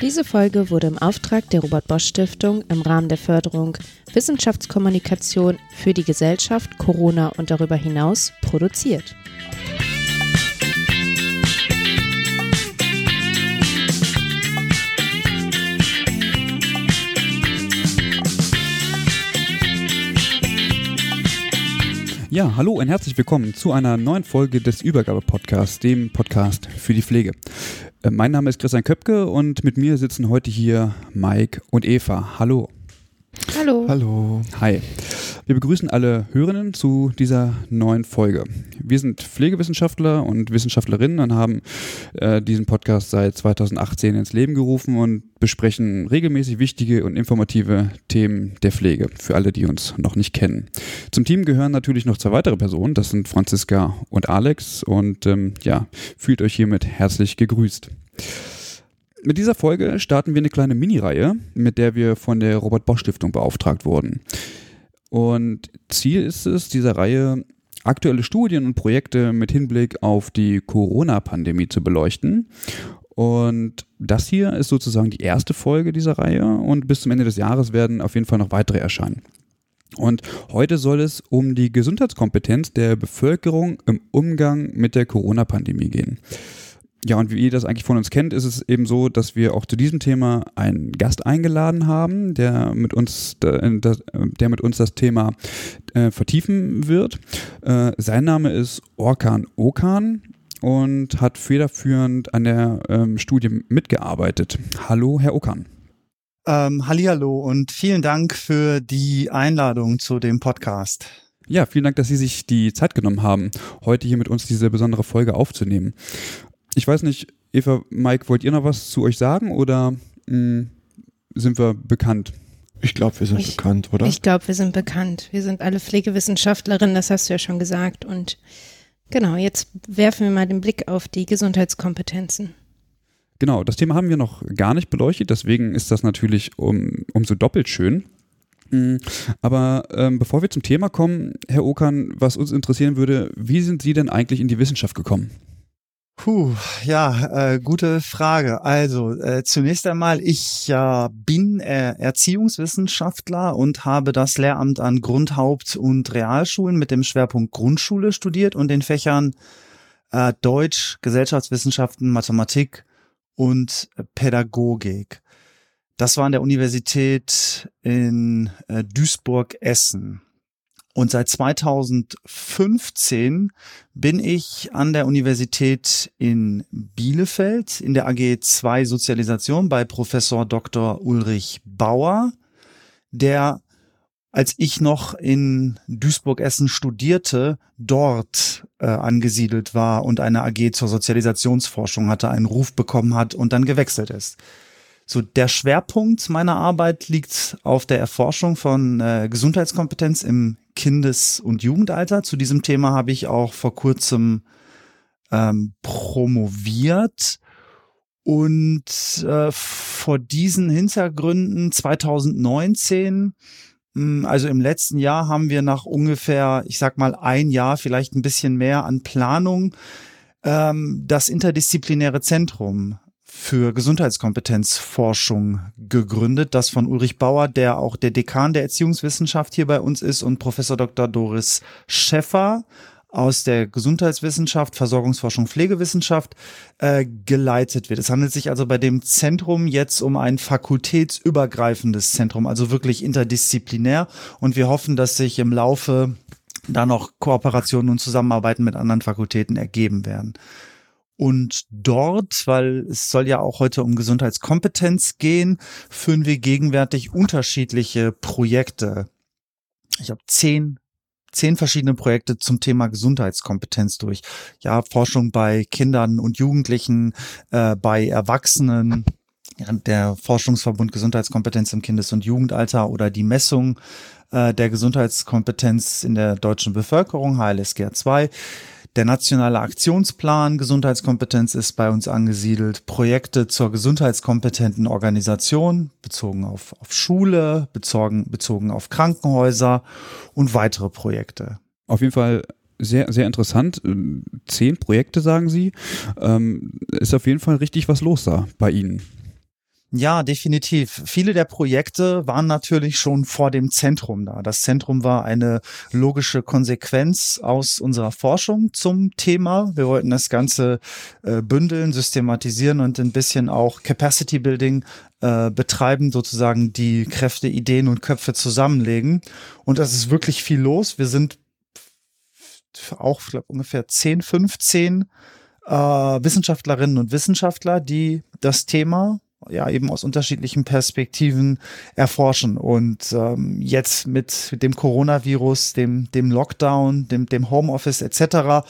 Diese Folge wurde im Auftrag der Robert Bosch Stiftung im Rahmen der Förderung Wissenschaftskommunikation für die Gesellschaft, Corona und darüber hinaus produziert. Ja, hallo und herzlich willkommen zu einer neuen Folge des Übergabe-Podcasts, dem Podcast für die Pflege. Äh, mein Name ist Christian Köpke und mit mir sitzen heute hier Mike und Eva. Hallo. Hallo. Hallo. Hi. Wir begrüßen alle Hörerinnen zu dieser neuen Folge. Wir sind Pflegewissenschaftler und Wissenschaftlerinnen und haben äh, diesen Podcast seit 2018 ins Leben gerufen und besprechen regelmäßig wichtige und informative Themen der Pflege für alle, die uns noch nicht kennen. Zum Team gehören natürlich noch zwei weitere Personen, das sind Franziska und Alex und ähm, ja, fühlt euch hiermit herzlich gegrüßt. Mit dieser Folge starten wir eine kleine Mini-Reihe, mit der wir von der Robert Bosch Stiftung beauftragt wurden. Und Ziel ist es, dieser Reihe aktuelle Studien und Projekte mit Hinblick auf die Corona-Pandemie zu beleuchten. Und das hier ist sozusagen die erste Folge dieser Reihe und bis zum Ende des Jahres werden auf jeden Fall noch weitere erscheinen. Und heute soll es um die Gesundheitskompetenz der Bevölkerung im Umgang mit der Corona-Pandemie gehen. Ja, und wie ihr das eigentlich von uns kennt, ist es eben so, dass wir auch zu diesem Thema einen Gast eingeladen haben, der mit uns, der mit uns das Thema äh, vertiefen wird. Äh, sein Name ist Orkan Okan und hat federführend an der ähm, Studie mitgearbeitet. Hallo, Herr Okan. Ähm, Hallihallo und vielen Dank für die Einladung zu dem Podcast. Ja, vielen Dank, dass Sie sich die Zeit genommen haben, heute hier mit uns diese besondere Folge aufzunehmen. Ich weiß nicht, Eva, Mike, wollt ihr noch was zu euch sagen oder mh, hm, sind wir bekannt? Ich glaube, wir sind ich, bekannt, oder? Ich glaube, wir sind bekannt. Wir sind alle Pflegewissenschaftlerinnen, das hast du ja schon gesagt. Und genau, jetzt werfen wir mal den Blick auf die Gesundheitskompetenzen. Genau, das Thema haben wir noch gar nicht beleuchtet, deswegen ist das natürlich um, umso doppelt schön. Hm, aber ähm, bevor wir zum Thema kommen, Herr Okan, was uns interessieren würde, wie sind Sie denn eigentlich in die Wissenschaft gekommen? Puh, ja, äh, gute Frage. Also äh, zunächst einmal, ich äh, bin äh, Erziehungswissenschaftler und habe das Lehramt an Grundhaupt- und Realschulen mit dem Schwerpunkt Grundschule studiert und den Fächern äh, Deutsch, Gesellschaftswissenschaften, Mathematik und Pädagogik. Das war an der Universität in äh, Duisburg-Essen. Und seit 2015 bin ich an der Universität in Bielefeld in der AG 2 Sozialisation bei Professor Dr. Ulrich Bauer, der als ich noch in Duisburg-Essen studierte, dort äh, angesiedelt war und eine AG zur Sozialisationsforschung hatte, einen Ruf bekommen hat und dann gewechselt ist. So, der Schwerpunkt meiner Arbeit liegt auf der Erforschung von äh, Gesundheitskompetenz im Kindes- und Jugendalter. Zu diesem Thema habe ich auch vor kurzem ähm, promoviert. Und äh, vor diesen Hintergründen 2019, mh, hm, also im letzten Jahr, haben wir nach ungefähr, ich sag mal, ein Jahr, vielleicht ein bisschen mehr an Planung, ähm, das interdisziplinäre Zentrum für Gesundheitskompetenzforschung gegründet, das von Ulrich Bauer, der auch der Dekan der Erziehungswissenschaft hier bei uns ist, und Professor Dr. Doris Schäffer aus der Gesundheitswissenschaft, Versorgungsforschung, Pflegewissenschaft äh, geleitet wird. Es handelt sich also bei dem Zentrum jetzt um ein fakultätsübergreifendes Zentrum, also wirklich interdisziplinär. Und wir hoffen, dass sich im Laufe da noch Kooperationen und Zusammenarbeiten mit anderen Fakultäten ergeben werden. Und dort, weil es soll ja auch heute um Gesundheitskompetenz gehen, führen wir gegenwärtig unterschiedliche Projekte. Ich habe zehn zehn verschiedene Projekte zum Thema Gesundheitskompetenz durch. Ja, Forschung bei Kindern und Jugendlichen, äh, bei Erwachsenen, der Forschungsverbund Gesundheitskompetenz im Kindes- und Jugendalter oder die Messung äh, der Gesundheitskompetenz in der deutschen Bevölkerung, HLSG 2. Der nationale Aktionsplan Gesundheitskompetenz ist bei uns angesiedelt. Projekte zur gesundheitskompetenten Organisation bezogen auf, auf Schule, bezogen, bezogen auf Krankenhäuser und weitere Projekte. Auf jeden Fall sehr, sehr interessant. Zehn Projekte, sagen Sie. Ähm, ist auf jeden Fall richtig was los da bei Ihnen. Ja, definitiv. Viele der Projekte waren natürlich schon vor dem Zentrum da. Das Zentrum war eine logische Konsequenz aus unserer Forschung zum Thema. Wir wollten das Ganze äh, bündeln, systematisieren und ein bisschen auch Capacity Building äh, betreiben, sozusagen die Kräfte, Ideen und Köpfe zusammenlegen. Und das ist wirklich viel los. Wir sind auch glaub, ungefähr 10, 15 äh, Wissenschaftlerinnen und Wissenschaftler, die das Thema ja eben aus unterschiedlichen Perspektiven erforschen. Und ähm, jetzt mit dem Coronavirus, dem, dem Lockdown, dem, dem Homeoffice etc.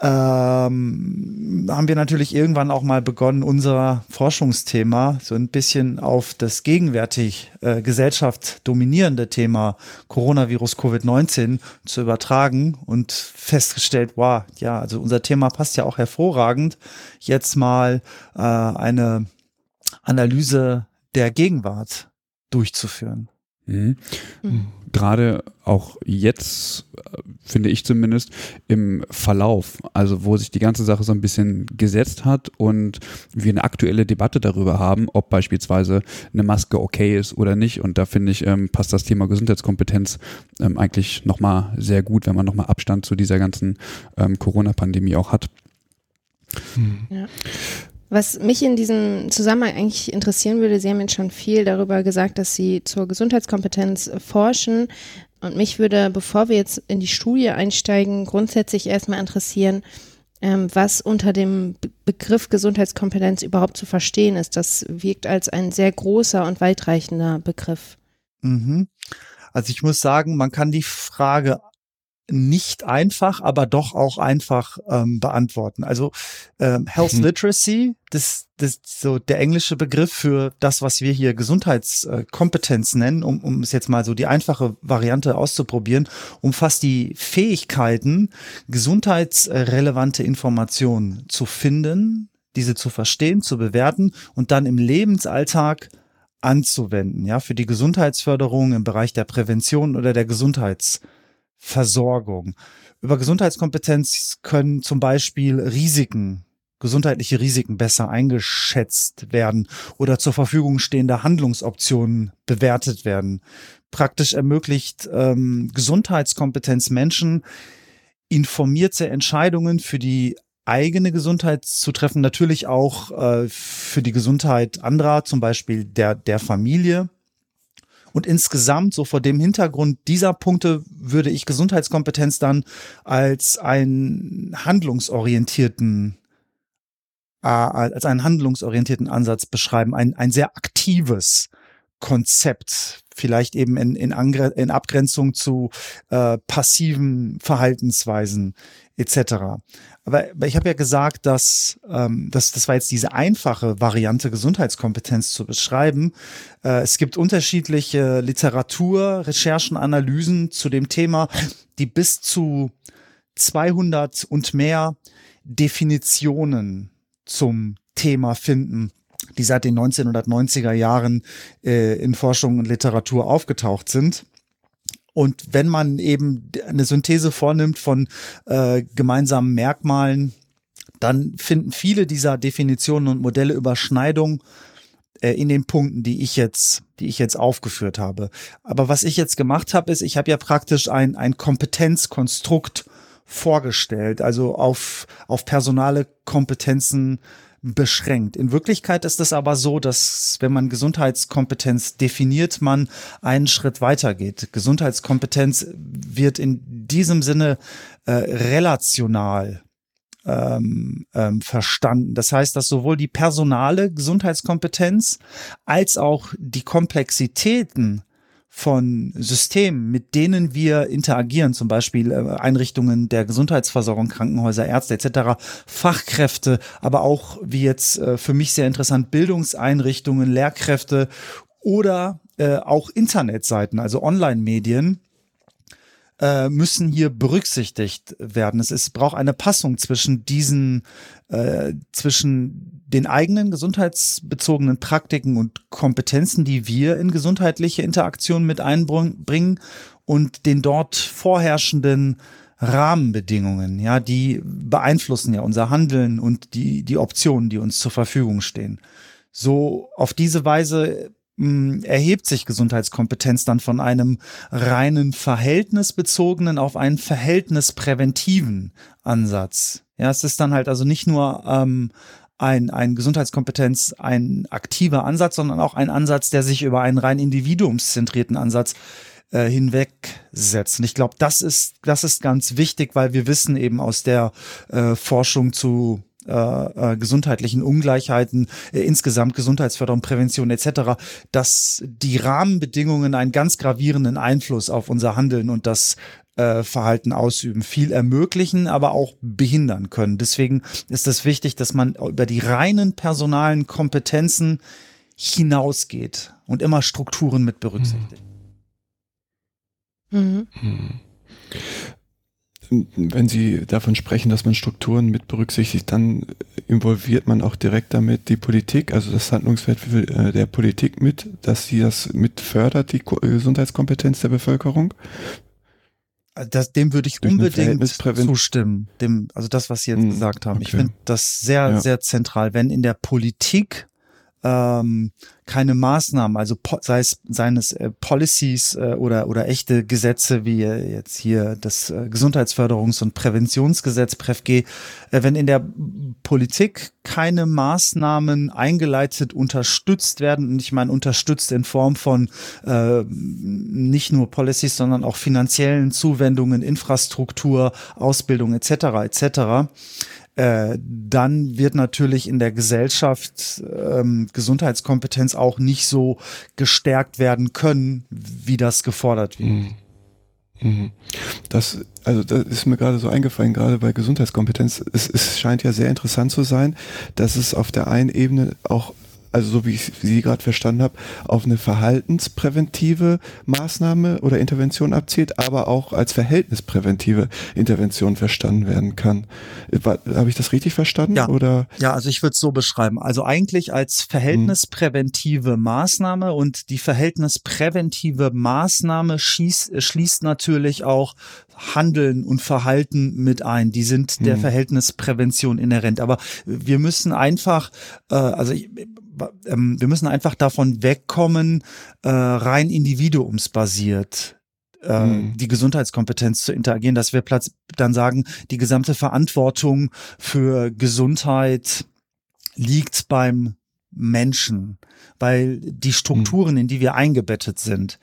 Ähm, haben wir natürlich irgendwann auch mal begonnen, unser Forschungsthema so ein bisschen auf das gegenwärtig äh, Gesellschaft dominierende Thema Coronavirus Covid-19 zu übertragen und festgestellt, wow, ja, also unser Thema passt ja auch hervorragend, jetzt mal äh, eine Analyse der Gegenwart durchzuführen. Mhm. Mhm. Gerade auch jetzt, äh, finde ich zumindest, im Verlauf, also wo sich die ganze Sache so ein bisschen gesetzt hat und wir eine aktuelle Debatte darüber haben, ob beispielsweise eine Maske okay ist oder nicht. Und da finde ich, ähm, passt das Thema Gesundheitskompetenz ähm, eigentlich nochmal sehr gut, wenn man nochmal Abstand zu dieser ganzen ähm, Corona-Pandemie auch hat. Mhm. Ja. Was mich in diesem Zusammenhang eigentlich interessieren würde, Sie haben jetzt schon viel darüber gesagt, dass Sie zur Gesundheitskompetenz forschen. Und mich würde, bevor wir jetzt in die Studie einsteigen, grundsätzlich erstmal interessieren, ähm, was unter dem Begriff Gesundheitskompetenz überhaupt zu verstehen ist. Das wirkt als ein sehr großer und weitreichender Begriff. Mhm. Also ich muss sagen, man kann die Frage nicht einfach, aber doch auch einfach ähm, beantworten. Also ähm, Health mhm. Literacy, das, das so der englische Begriff für das, was wir hier Gesundheitskompetenz nennen, um, um es jetzt mal so die einfache Variante auszuprobieren, umfasst die Fähigkeiten, gesundheitsrelevante Informationen zu finden, diese zu verstehen, zu bewerten und dann im Lebensalltag anzuwenden, ja, für die Gesundheitsförderung im Bereich der Prävention oder der Gesundheits Versorgung. Über Gesundheitskompetenz können zum Beispiel Risiken, gesundheitliche Risiken besser eingeschätzt werden oder zur Verfügung stehende Handlungsoptionen bewertet werden. Praktisch ermöglicht ähm, Gesundheitskompetenz Menschen, informierte Entscheidungen für die eigene Gesundheit zu treffen, natürlich auch äh, für die Gesundheit anderer, zum Beispiel der, der Familie. Und insgesamt, so vor dem Hintergrund dieser Punkte, würde ich Gesundheitskompetenz dann als einen handlungsorientierten äh, als einen handlungsorientierten Ansatz beschreiben, ein, ein sehr aktives Konzept, vielleicht eben in, in, Angre in Abgrenzung zu äh, passiven Verhaltensweisen etc. Aber, aber ich habe ja gesagt, dass ähm, das, das war jetzt diese einfache Variante, Gesundheitskompetenz zu beschreiben. Äh, es gibt unterschiedliche Literatur, Recherchen, Analysen zu dem Thema, die bis zu 200 und mehr Definitionen zum Thema finden die seit den 1990er Jahren äh, in Forschung und Literatur aufgetaucht sind. Und wenn man eben eine Synthese vornimmt von äh, gemeinsamen Merkmalen, dann finden viele dieser Definitionen und Modelle Überschneidung äh, in den Punkten, die ich jetzt, die ich jetzt aufgeführt habe. Aber was ich jetzt gemacht habe, ist, ich habe ja praktisch ein, ein Kompetenzkonstrukt vorgestellt, also auf, auf personale Kompetenzen beschränkt. In Wirklichkeit ist es aber so, dass wenn man Gesundheitskompetenz definiert, man einen Schritt weiter geht. Gesundheitskompetenz wird in diesem Sinne äh, relational ähm, ähm, verstanden. Das heißt, dass sowohl die personale Gesundheitskompetenz als auch die Komplexitäten von Systemen, mit denen wir interagieren, zum Beispiel äh, Einrichtungen der Gesundheitsversorgung, Krankenhäuser, Ärzte etc., Fachkräfte, aber auch wie jetzt äh, für mich sehr interessant Bildungseinrichtungen, Lehrkräfte oder äh, auch Internetseiten, also Online-Medien, müssen hier berücksichtigt werden. Es ist, braucht eine Passung zwischen diesen, äh, zwischen den eigenen gesundheitsbezogenen Praktiken und Kompetenzen, die wir in gesundheitliche Interaktion mit einbringen und den dort vorherrschenden Rahmenbedingungen, ja, die beeinflussen ja unser Handeln und die, die Optionen, die uns zur Verfügung stehen. So auf diese Weise erhebt sich Gesundheitskompetenz dann von einem reinen verhältnisbezogenen auf einen verhältnispräventiven Ansatz. Ja, es ist dann halt also nicht nur ähm, ein, ein Gesundheitskompetenz, ein aktiver Ansatz, sondern auch ein Ansatz, der sich über einen rein individuumszentrierten Ansatz äh, hinwegsetzt. Und ich glaube, das ist, das ist ganz wichtig, weil wir wissen eben aus der äh, Forschung zu äh, äh, gesundheitlichen Ungleichheiten, äh, insgesamt Gesundheitsförderung, Prävention etc., dass die Rahmenbedingungen einen ganz gravierenden Einfluss auf unser Handeln und das äh, Verhalten ausüben, viel ermöglichen, aber auch behindern können. Deswegen ist es wichtig, dass man über die reinen personalen Kompetenzen hinausgeht und immer Strukturen mit berücksichtigt. Mhm. Mhm wenn Sie davon sprechen, dass man Strukturen mit berücksichtigt, dann involviert man auch direkt damit die Politik, also das Handlungsfeld äh, der Politik mit, dass sie das mit fördert, die Gesundheitskompetenz der Bevölkerung. Das, dem würde ich Durch unbedingt zustimmen. Dem, also das, was Sie jetzt hm, gesagt haben. Okay. Ich finde das sehr, ja. sehr zentral. Wenn in der Politik ähm, keine Maßnahmen, also sei es seines äh, Policies äh, oder oder echte Gesetze wie äh, jetzt hier das äh, Gesundheitsförderungs- und Präventionsgesetz PrEFG, äh, wenn in der Politik keine Maßnahmen eingeleitet, unterstützt werden, und ich meine unterstützt in Form von äh, nicht nur Policies, sondern auch finanziellen Zuwendungen, Infrastruktur, Ausbildung etc. etc äh, dann wird natürlich in der Gesellschaft ähm, Gesundheitskompetenz auch nicht so gestärkt werden können, wie das gefordert wird. Mhm. mhm. Das, also das ist mir gerade so eingefallen, gerade bei Gesundheitskompetenz. Es, es scheint ja sehr interessant zu sein, dass es auf der einen Ebene auch also so wie ich Sie gerade verstanden habe, auf eine verhaltenspräventive Maßnahme oder Intervention abzielt, aber auch als verhältnispräventive Intervention verstanden werden kann. Habe ich das richtig verstanden? Ja, oder? ja also ich würde es so beschreiben. Also eigentlich als verhältnispräventive Maßnahme und die verhältnispräventive Maßnahme schießt, schließt natürlich auch Handeln und Verhalten mit ein. Die sind der hm. Verhältnisprävention inhärent. Aber wir müssen einfach, äh, also ich, ähm, wir müssen einfach davon wegkommen, äh, rein individuumsbasiert äh, mhm. die Gesundheitskompetenz zu interagieren, dass wir Platz dann sagen, die gesamte Verantwortung für Gesundheit liegt beim Menschen, weil die Strukturen, mhm. in die wir eingebettet sind,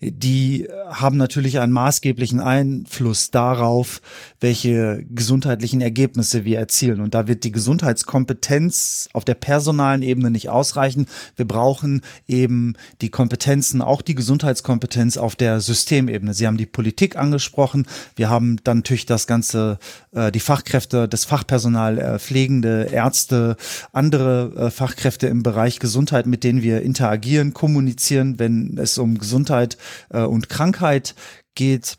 die haben natürlich einen maßgeblichen Einfluss darauf, welche gesundheitlichen Ergebnisse wir erzielen. Und da wird die Gesundheitskompetenz auf der personalen Ebene nicht ausreichen. Wir brauchen eben die Kompetenzen, auch die Gesundheitskompetenz auf der Systemebene. Sie haben die Politik angesprochen. Wir haben dann natürlich das ganze, äh, die Fachkräfte, das Fachpersonal, äh, Pflegende, Ärzte, andere äh, Fachkräfte im Bereich Gesundheit, mit denen wir interagieren, kommunizieren, wenn es um Gesundheit äh, und Krankheit geht.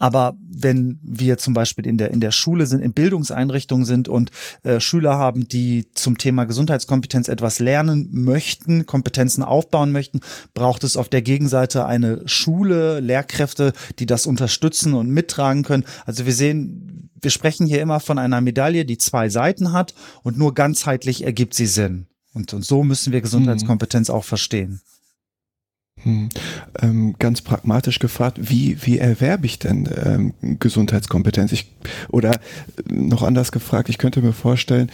Aber wenn wir zum Beispiel in der, in der Schule sind, in Bildungseinrichtungen sind und äh, Schüler haben, die zum Thema Gesundheitskompetenz etwas lernen möchten, Kompetenzen aufbauen möchten, braucht es auf der Gegenseite eine Schule, Lehrkräfte, die das unterstützen und mittragen können. Also wir sehen, wir sprechen hier immer von einer Medaille, die zwei Seiten hat und nur ganzheitlich ergibt sie Sinn. Und, und so müssen wir Gesundheitskompetenz mhm. auch verstehen. Hm. Ähm, ganz pragmatisch gefragt, wie, wie erwerbe ich denn ähm, Gesundheitskompetenz? Ich, oder noch anders gefragt, ich könnte mir vorstellen,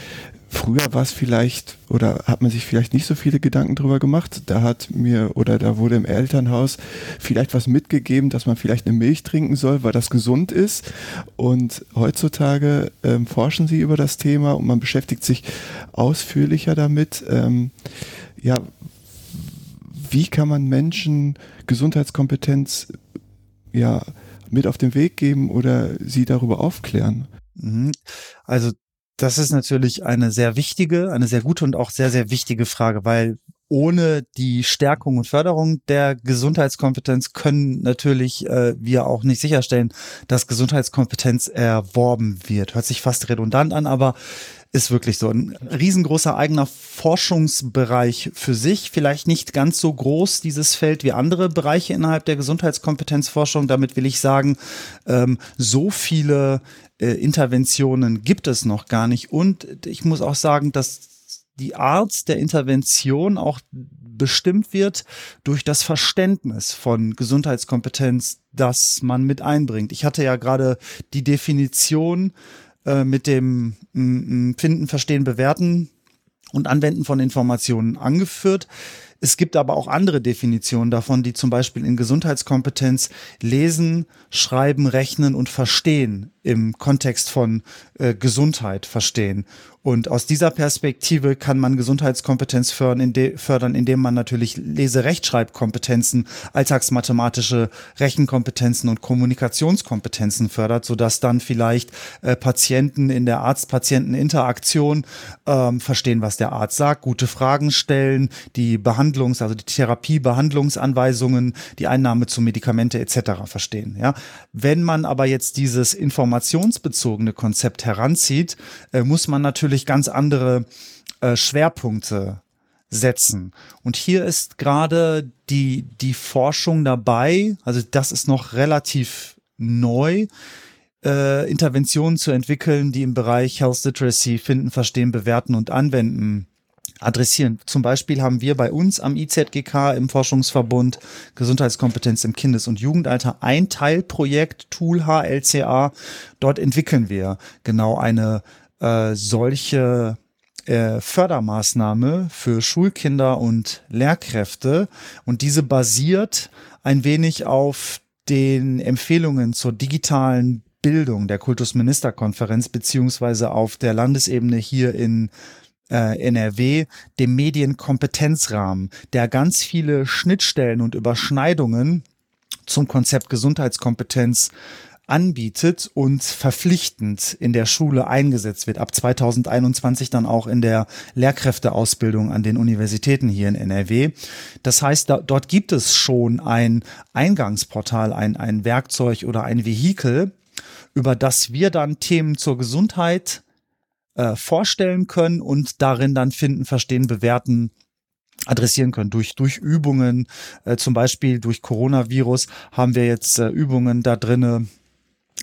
früher war es vielleicht oder hat man sich vielleicht nicht so viele Gedanken drüber gemacht. Da hat mir oder da wurde im Elternhaus vielleicht was mitgegeben, dass man vielleicht eine Milch trinken soll, weil das gesund ist. Und heutzutage ähm, forschen sie über das Thema und man beschäftigt sich ausführlicher damit. Ähm, ja, wie kann man Menschen Gesundheitskompetenz ja mit auf den Weg geben oder sie darüber aufklären? Mhm. Also das ist natürlich eine sehr wichtige, eine sehr gute und auch sehr, sehr wichtige Frage, weil ohne die Stärkung und Förderung der Gesundheitskompetenz können natürlich äh, wir auch nicht sicherstellen, dass Gesundheitskompetenz erworben wird. Hört sich fast redundant an, aber ist wirklich so ein riesengroßer eigener Forschungsbereich für sich. Vielleicht nicht ganz so groß, dieses Feld, wie andere Bereiche innerhalb der Gesundheitskompetenzforschung. Damit will ich sagen, ähm, so viele äh, Interventionen gibt es noch gar nicht. Und ich muss auch sagen, dass die Art der Intervention auch bestimmt wird durch das Verständnis von Gesundheitskompetenz, das man mit einbringt. Ich hatte ja gerade die Definition äh, mit dem Finden, Verstehen, Bewerten und Anwenden von Informationen angeführt. Es gibt aber auch andere Definitionen davon, die zum Beispiel in Gesundheitskompetenz lesen, schreiben, rechnen und verstehen im Kontext von äh, Gesundheit verstehen. Und aus dieser Perspektive kann man Gesundheitskompetenz fördern, inde fördern indem man natürlich Lese-Rechtschreibkompetenzen, alltagsmathematische Rechenkompetenzen und Kommunikationskompetenzen fördert, sodass dann vielleicht äh, Patienten in der Arzt-Patienten-Interaktion ähm, verstehen, was der Arzt sagt, gute Fragen stellen, die Behandlungs-, also die Therapie-Behandlungsanweisungen, die Einnahme zu Medikamente etc. verstehen. Ja? Wenn man aber jetzt dieses informationsbezogene Konzept heranzieht, äh, muss man natürlich ganz andere äh, Schwerpunkte setzen. Und hier ist gerade die, die Forschung dabei, also das ist noch relativ neu, äh, Interventionen zu entwickeln, die im Bereich Health Literacy finden, verstehen, bewerten und anwenden adressieren. Zum Beispiel haben wir bei uns am IZGK im Forschungsverbund Gesundheitskompetenz im Kindes- und Jugendalter ein Teilprojekt, Tool HLCA. Dort entwickeln wir genau eine äh, solche äh, Fördermaßnahme für Schulkinder und Lehrkräfte und diese basiert ein wenig auf den Empfehlungen zur digitalen Bildung der Kultusministerkonferenz beziehungsweise auf der Landesebene hier in äh, NRW, dem Medienkompetenzrahmen, der ganz viele Schnittstellen und Überschneidungen zum Konzept Gesundheitskompetenz anbietet und verpflichtend in der Schule eingesetzt wird. Ab 2021 dann auch in der Lehrkräfteausbildung an den Universitäten hier in NRW. Das heißt, da, dort gibt es schon ein Eingangsportal, ein, ein Werkzeug oder ein Vehikel, über das wir dann Themen zur Gesundheit äh, vorstellen können und darin dann finden, verstehen, bewerten adressieren können durch durch Übungen äh, zum Beispiel durch Coronavirus haben wir jetzt äh, Übungen da drinne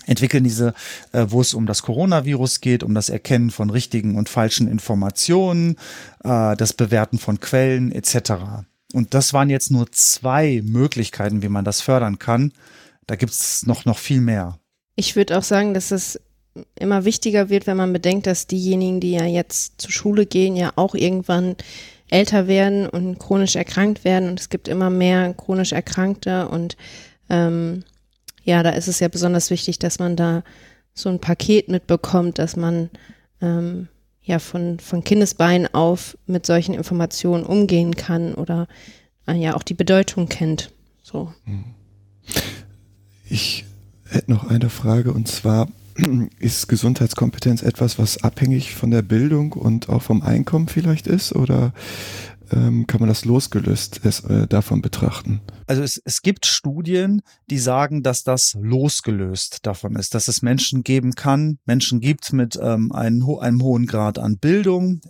entwickeln diese, äh, wo es um das Coronavirus geht, um das Erkennen von richtigen und falschen Informationen, äh, das Bewerten von Quellen etc. Und das waren jetzt nur zwei Möglichkeiten, wie man das fördern kann. Da gibt es noch, noch viel mehr. Ich würde auch sagen, dass es immer wichtiger wird, wenn man bedenkt, dass diejenigen, die ja jetzt zur Schule gehen, ja auch irgendwann älter werden und chronisch erkrankt werden. Und es gibt immer mehr chronisch Erkrankte und ähm, ja, da ist es ja besonders wichtig, dass man da so ein Paket mitbekommt, dass man ähm, ja von, von Kindesbeinen auf mit solchen Informationen umgehen kann oder äh, ja auch die Bedeutung kennt. So. Ich hätte noch eine Frage und zwar ist Gesundheitskompetenz etwas, was abhängig von der Bildung und auch vom Einkommen vielleicht ist? Oder ähm, kann man das losgelöst es, äh, davon betrachten? Also es, es gibt Studien, die sagen, dass das losgelöst davon ist, dass es Menschen geben kann, Menschen gibt mit ähm, einem, einem hohen Grad an Bildung,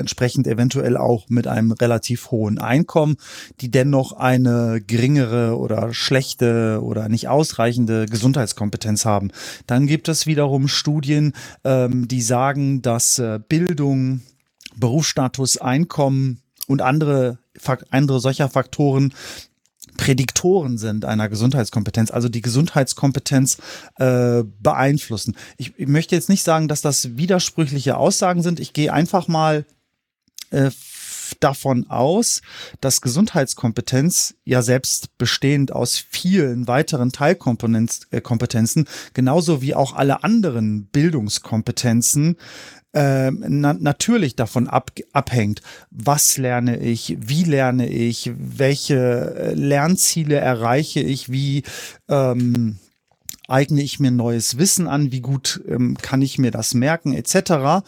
entsprechend eventuell auch mit einem relativ hohen Einkommen, die dennoch eine geringere oder schlechte oder nicht ausreichende Gesundheitskompetenz haben. Dann gibt es wiederum Studien, ähm, die sagen, dass äh, Bildung, Berufsstatus, Einkommen und andere, andere solcher Faktoren Prädiktoren sind einer Gesundheitskompetenz, also die Gesundheitskompetenz äh, beeinflussen. Ich, ich möchte jetzt nicht sagen, dass das widersprüchliche Aussagen sind. Ich gehe einfach mal äh, davon aus, dass Gesundheitskompetenz ja selbst bestehend aus vielen weiteren Teilkompetenzen, äh, genauso wie auch alle anderen Bildungskompetenzen, äh, na natürlich davon ab, abhängt, was lerne ich, wie lerne ich, welche äh, Lernziele erreiche ich, wie ähm, eigne ich mir neues Wissen an, wie gut ähm, kann ich mir das merken, etc.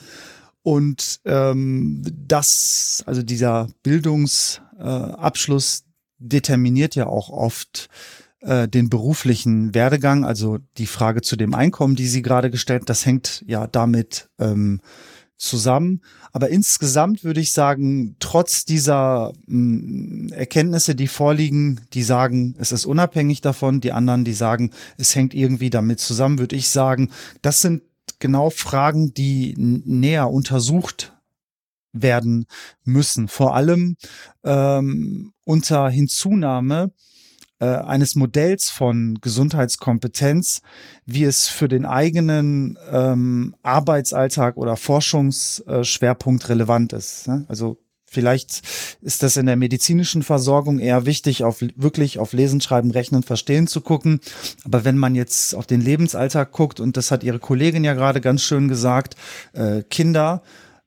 Und ähm, das, also dieser Bildungsabschluss äh, determiniert ja auch oft äh, den beruflichen Werdegang, also die Frage zu dem Einkommen, die Sie gerade gestellt, das hängt ja damit ähm, zusammen. Aber insgesamt würde ich sagen, trotz dieser mh, Erkenntnisse, die vorliegen, die sagen, es ist unabhängig davon, die anderen, die sagen, es hängt irgendwie damit zusammen, würde ich sagen, das sind genau Fragen, die näher untersucht werden müssen. Vor allem ähm, unter Hinzunahme äh, eines Modells von Gesundheitskompetenz, wie es für den eigenen ähm, Arbeitsalltag oder Forschungsschwerpunkt relevant ist. Ne? Also Vielleicht ist das in der medizinischen Versorgung eher wichtig, auf wirklich auf Lesen, Schreiben, Rechnen, Verstehen zu gucken. Aber wenn man jetzt auf den Lebensalltag guckt, und das hat Ihre Kollegin ja gerade ganz schön gesagt, äh, Kinder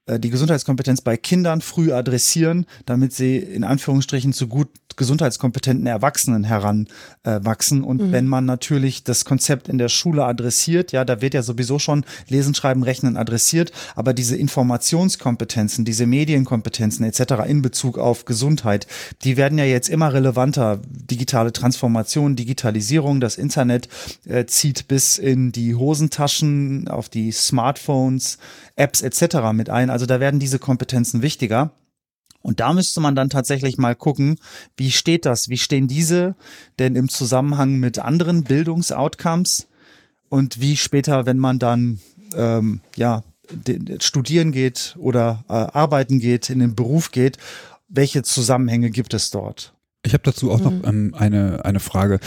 die Gesundheitskompetenz bei Kindern früh adressieren, damit sie in Anführungsstrichen zu gut gesundheitskompetenten Erwachsenen heranwachsen. Äh, und mhm. wenn man natürlich das Konzept in der Schule adressiert, ja, da wird ja sowieso schon Lesen, Schreiben, Rechnen adressiert, aber diese Informationskompetenzen, diese Medienkompetenzen etc. in Bezug auf Gesundheit, die werden ja jetzt immer relevanter. Digitale Transformation, Digitalisierung, das Internet äh, zieht bis in die Hosentaschen, auf die Smartphones, Apps etc. mit ein. Also da werden diese Kompetenzen wichtiger. Und da müsste man dann tatsächlich mal gucken, wie steht das? Wie stehen diese denn im Zusammenhang mit anderen Bildungsoutcomes? Und wie später, wenn man dann ähm, ja studieren geht oder äh, arbeiten geht, in den Beruf geht, welche Zusammenhänge gibt es dort? Ich habe dazu auch mhm. noch ähm, eine, eine Frage.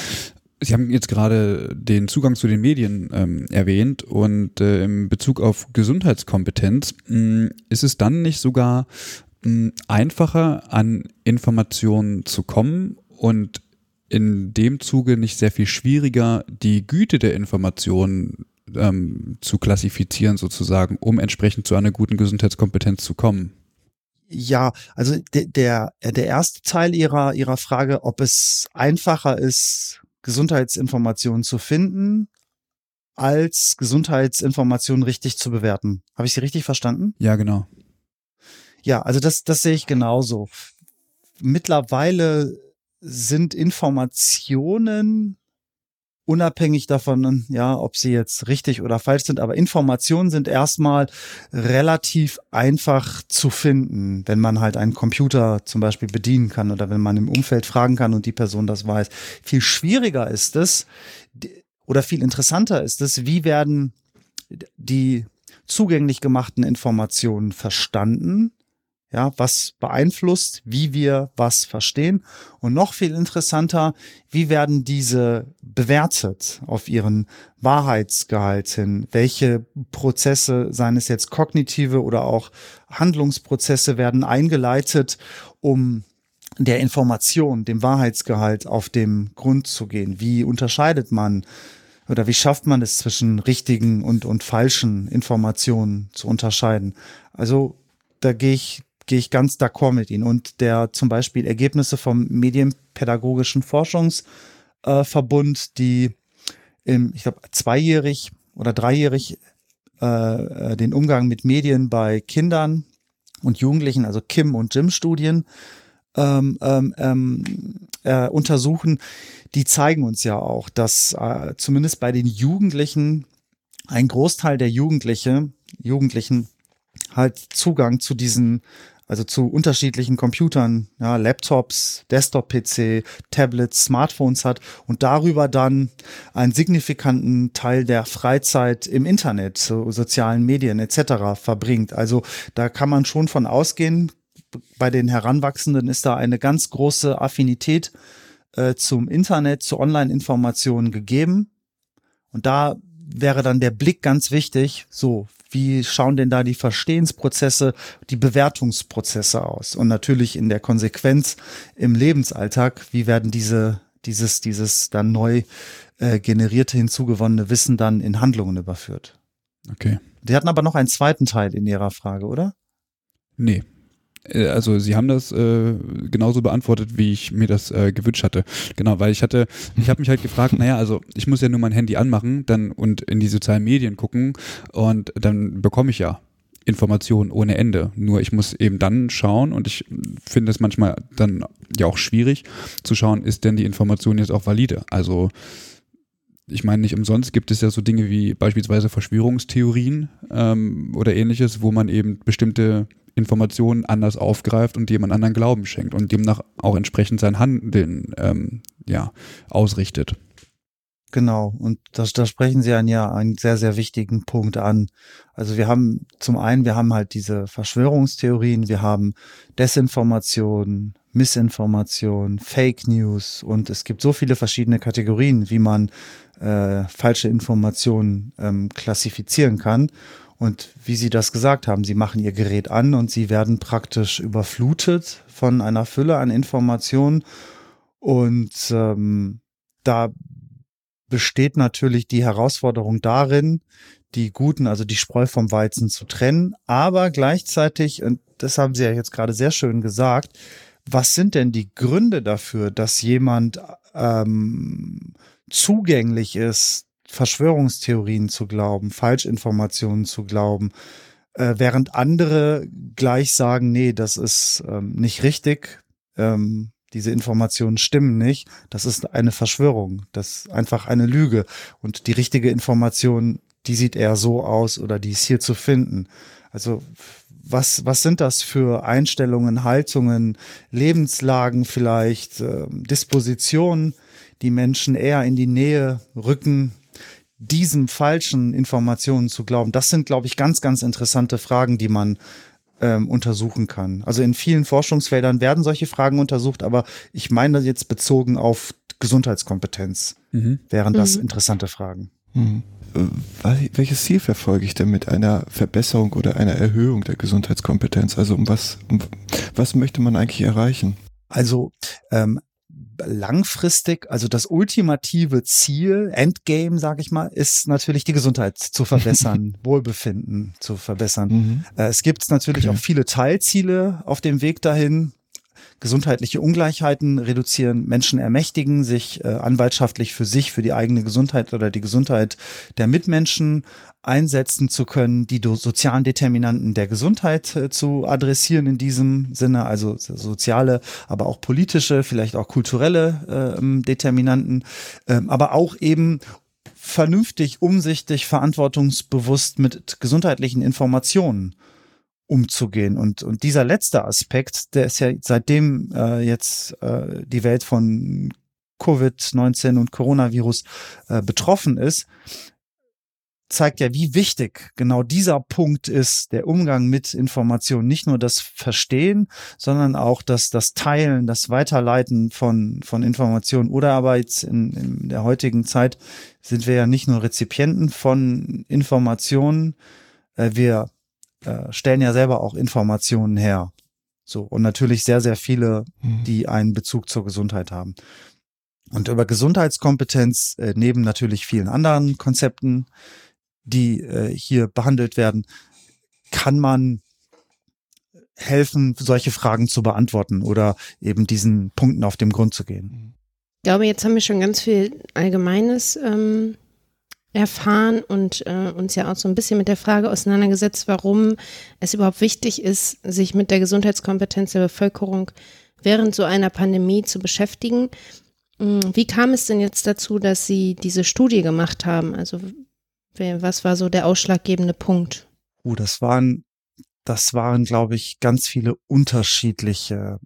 Sie haben jetzt gerade den Zugang zu den Medien ähm, erwähnt und äh, in Bezug auf Gesundheitskompetenz mh, hm, ist es dann nicht sogar mh, hm, einfacher an Informationen zu kommen und in dem Zuge nicht sehr viel schwieriger, die Güte der Informationen ähm, zu klassifizieren sozusagen, um entsprechend zu einer guten Gesundheitskompetenz zu kommen? Ja, also der, der, der erste Teil ihrer, ihrer Frage, ob es einfacher ist, Gesundheitsinformationen zu finden, als Gesundheitsinformationen richtig zu bewerten. Habe ich Sie richtig verstanden? Ja, genau. Ja, also das, das sehe ich genauso. Mittlerweile sind Informationen unabhängig davon, ja, ob sie jetzt richtig oder falsch sind, aber Informationen sind erstmal relativ einfach zu finden, wenn man halt einen Computer zum Beispiel bedienen kann oder wenn man im Umfeld fragen kann und die Person das weiß. Viel schwieriger ist es oder viel interessanter ist es, wie werden die zugänglich gemachten Informationen verstanden ja, was beeinflusst, wie wir was verstehen? Und noch viel interessanter, wie werden diese bewertet auf ihren Wahrheitsgehalt hin? Welche Prozesse, seien es jetzt kognitive oder auch Handlungsprozesse, werden eingeleitet, um der Information, dem Wahrheitsgehalt auf dem Grund zu gehen? Wie unterscheidet man oder wie schafft man es zwischen richtigen und, und falschen Informationen zu unterscheiden? Also da gehe ich gehe ich ganz d'accord mit Ihnen. Und der zum Beispiel Ergebnisse vom Medienpädagogischen Forschungsverbund, äh, die im, ich glaube, zweijährig oder dreijährig äh, den Umgang mit Medien bei Kindern und Jugendlichen, also Kim- und Jim-Studien, ähm, ähm, ähm, äh, untersuchen, die zeigen uns ja auch, dass äh, zumindest bei den Jugendlichen ein Großteil der Jugendliche, Jugendlichen halt Zugang zu diesen also zu unterschiedlichen Computern, ja, Laptops, Desktop-PC, Tablets, Smartphones hat und darüber dann einen signifikanten Teil der Freizeit im Internet, so sozialen Medien etc. verbringt. Also da kann man schon von ausgehen, bei den Heranwachsenden ist da eine ganz große Affinität äh, zum Internet, zu Online-Informationen gegeben. Und da wäre dann der Blick ganz wichtig. So, wie schauen denn da die Verstehensprozesse, die Bewertungsprozesse aus? Und natürlich in der Konsequenz im Lebensalltag, wie werden diese, dieses, dieses dann neu äh, generierte, hinzugewonnene Wissen dann in Handlungen überführt? Okay. Die hatten aber noch einen zweiten Teil in ihrer Frage, oder? Nee. Äh, also Sie haben das äh, genauso beantwortet, wie ich mir das äh, gewünscht hatte. Genau, weil ich hatte, ich habe mich halt gefragt, naja, also ich muss ja nur mein Handy anmachen dann und in die sozialen Medien gucken und dann bekomme ich ja Informationen ohne Ende. Nur ich muss eben dann schauen und ich finde es manchmal dann ja auch schwierig zu schauen, ist denn die Information jetzt auch valide? Also ich meine, nicht umsonst gibt es ja so Dinge wie beispielsweise Verschwörungstheorien ähm, oder ähnliches, wo man eben bestimmte Informationen anders aufgreift und jemand anderen Glauben schenkt und demnach auch entsprechend sein Handeln ähm, ja, ausrichtet. Genau, und das, da sprechen Sie einen ja einen sehr, sehr wichtigen Punkt an. Also wir haben zum einen, wir haben halt diese Verschwörungstheorien, wir haben Desinformation, Missinformation, Fake News und es gibt so viele verschiedene Kategorien, wie man äh, falsche Informationen ähm, klassifizieren kann. Und wie Sie das gesagt haben, Sie machen Ihr Gerät an und Sie werden praktisch überflutet von einer Fülle an Informationen. Und ähm, da besteht natürlich die Herausforderung darin, die guten, also die Spreu vom Weizen zu trennen, aber gleichzeitig, und das haben Sie ja jetzt gerade sehr schön gesagt, was sind denn die Gründe dafür, dass jemand ähm, zugänglich ist, Verschwörungstheorien zu glauben, Falschinformationen zu glauben, äh, während andere gleich sagen, nee, das ist ähm, nicht richtig, ähm, diese Informationen stimmen nicht, das ist eine Verschwörung, das ist einfach eine Lüge und die richtige Information, die sieht eher so aus oder die ist hier zu finden. Also was, was sind das für Einstellungen, Haltungen, Lebenslagen vielleicht, äh, Dispositionen, die Menschen eher in die Nähe rücken, diesen falschen Informationen zu glauben? Das sind, glaube ich, ganz, ganz interessante Fragen, die man ähm, untersuchen kann. Also in vielen Forschungsfeldern werden solche Fragen untersucht, aber ich meine jetzt bezogen auf Gesundheitskompetenz mhm. wären das mhm. interessante Fragen. Mhm. Welches Ziel verfolge ich denn mit einer Verbesserung oder einer Erhöhung der Gesundheitskompetenz? Also um was, um, was möchte man eigentlich erreichen? Also ähm, langfristig, also das ultimative Ziel, Endgame, sage ich mal, ist natürlich die Gesundheit zu verbessern, Wohlbefinden zu verbessern. Mhm. Äh, es gibt natürlich okay. auch viele Teilziele auf dem Weg dahin. Gesundheitliche Ungleichheiten reduzieren, Menschen ermächtigen, sich äh, anwaltschaftlich für sich, für die eigene Gesundheit oder die Gesundheit der Mitmenschen einsetzen zu können, die sozialen Determinanten der Gesundheit äh, zu adressieren in diesem Sinne, also soziale, aber auch politische, vielleicht auch kulturelle äh, Determinanten, ähm, aber auch eben vernünftig, umsichtig, verantwortungsbewusst mit gesundheitlichen Informationen umzugehen. Und, und dieser letzte Aspekt, der ist ja seitdem äh, jetzt äh, die Welt von Covid-19 und Coronavirus äh, betroffen ist, zeigt ja, wie wichtig genau dieser Punkt ist, der Umgang mit Informationen. Nicht nur das Verstehen, sondern auch das, das Teilen, das Weiterleiten von, von Informationen. Oder aber jetzt in, in der heutigen Zeit sind wir ja nicht nur Rezipienten von Informationen, äh, wir äh, stellen ja selber auch Informationen her. So, und natürlich sehr, sehr viele, mhm. die einen Bezug zur Gesundheit haben. Und über Gesundheitskompetenz, äh, neben natürlich vielen anderen Konzepten, die äh, hier behandelt werden, kann man helfen, solche Fragen zu beantworten oder eben diesen Punkten auf den Grund zu gehen. Ich glaube, jetzt haben wir schon ganz viel Allgemeines ähm, erfahren und äh, uns ja auch so ein bisschen mit der Frage auseinandergesetzt, warum es überhaupt wichtig ist, sich mit der Gesundheitskompetenz der Bevölkerung während so einer Pandemie zu beschäftigen. Hm, wie kam es denn jetzt dazu, dass Sie diese Studie gemacht haben? Also was war so der ausschlaggebende Punkt? Uh, das waren, das waren, glaube ich, ganz viele unterschiedliche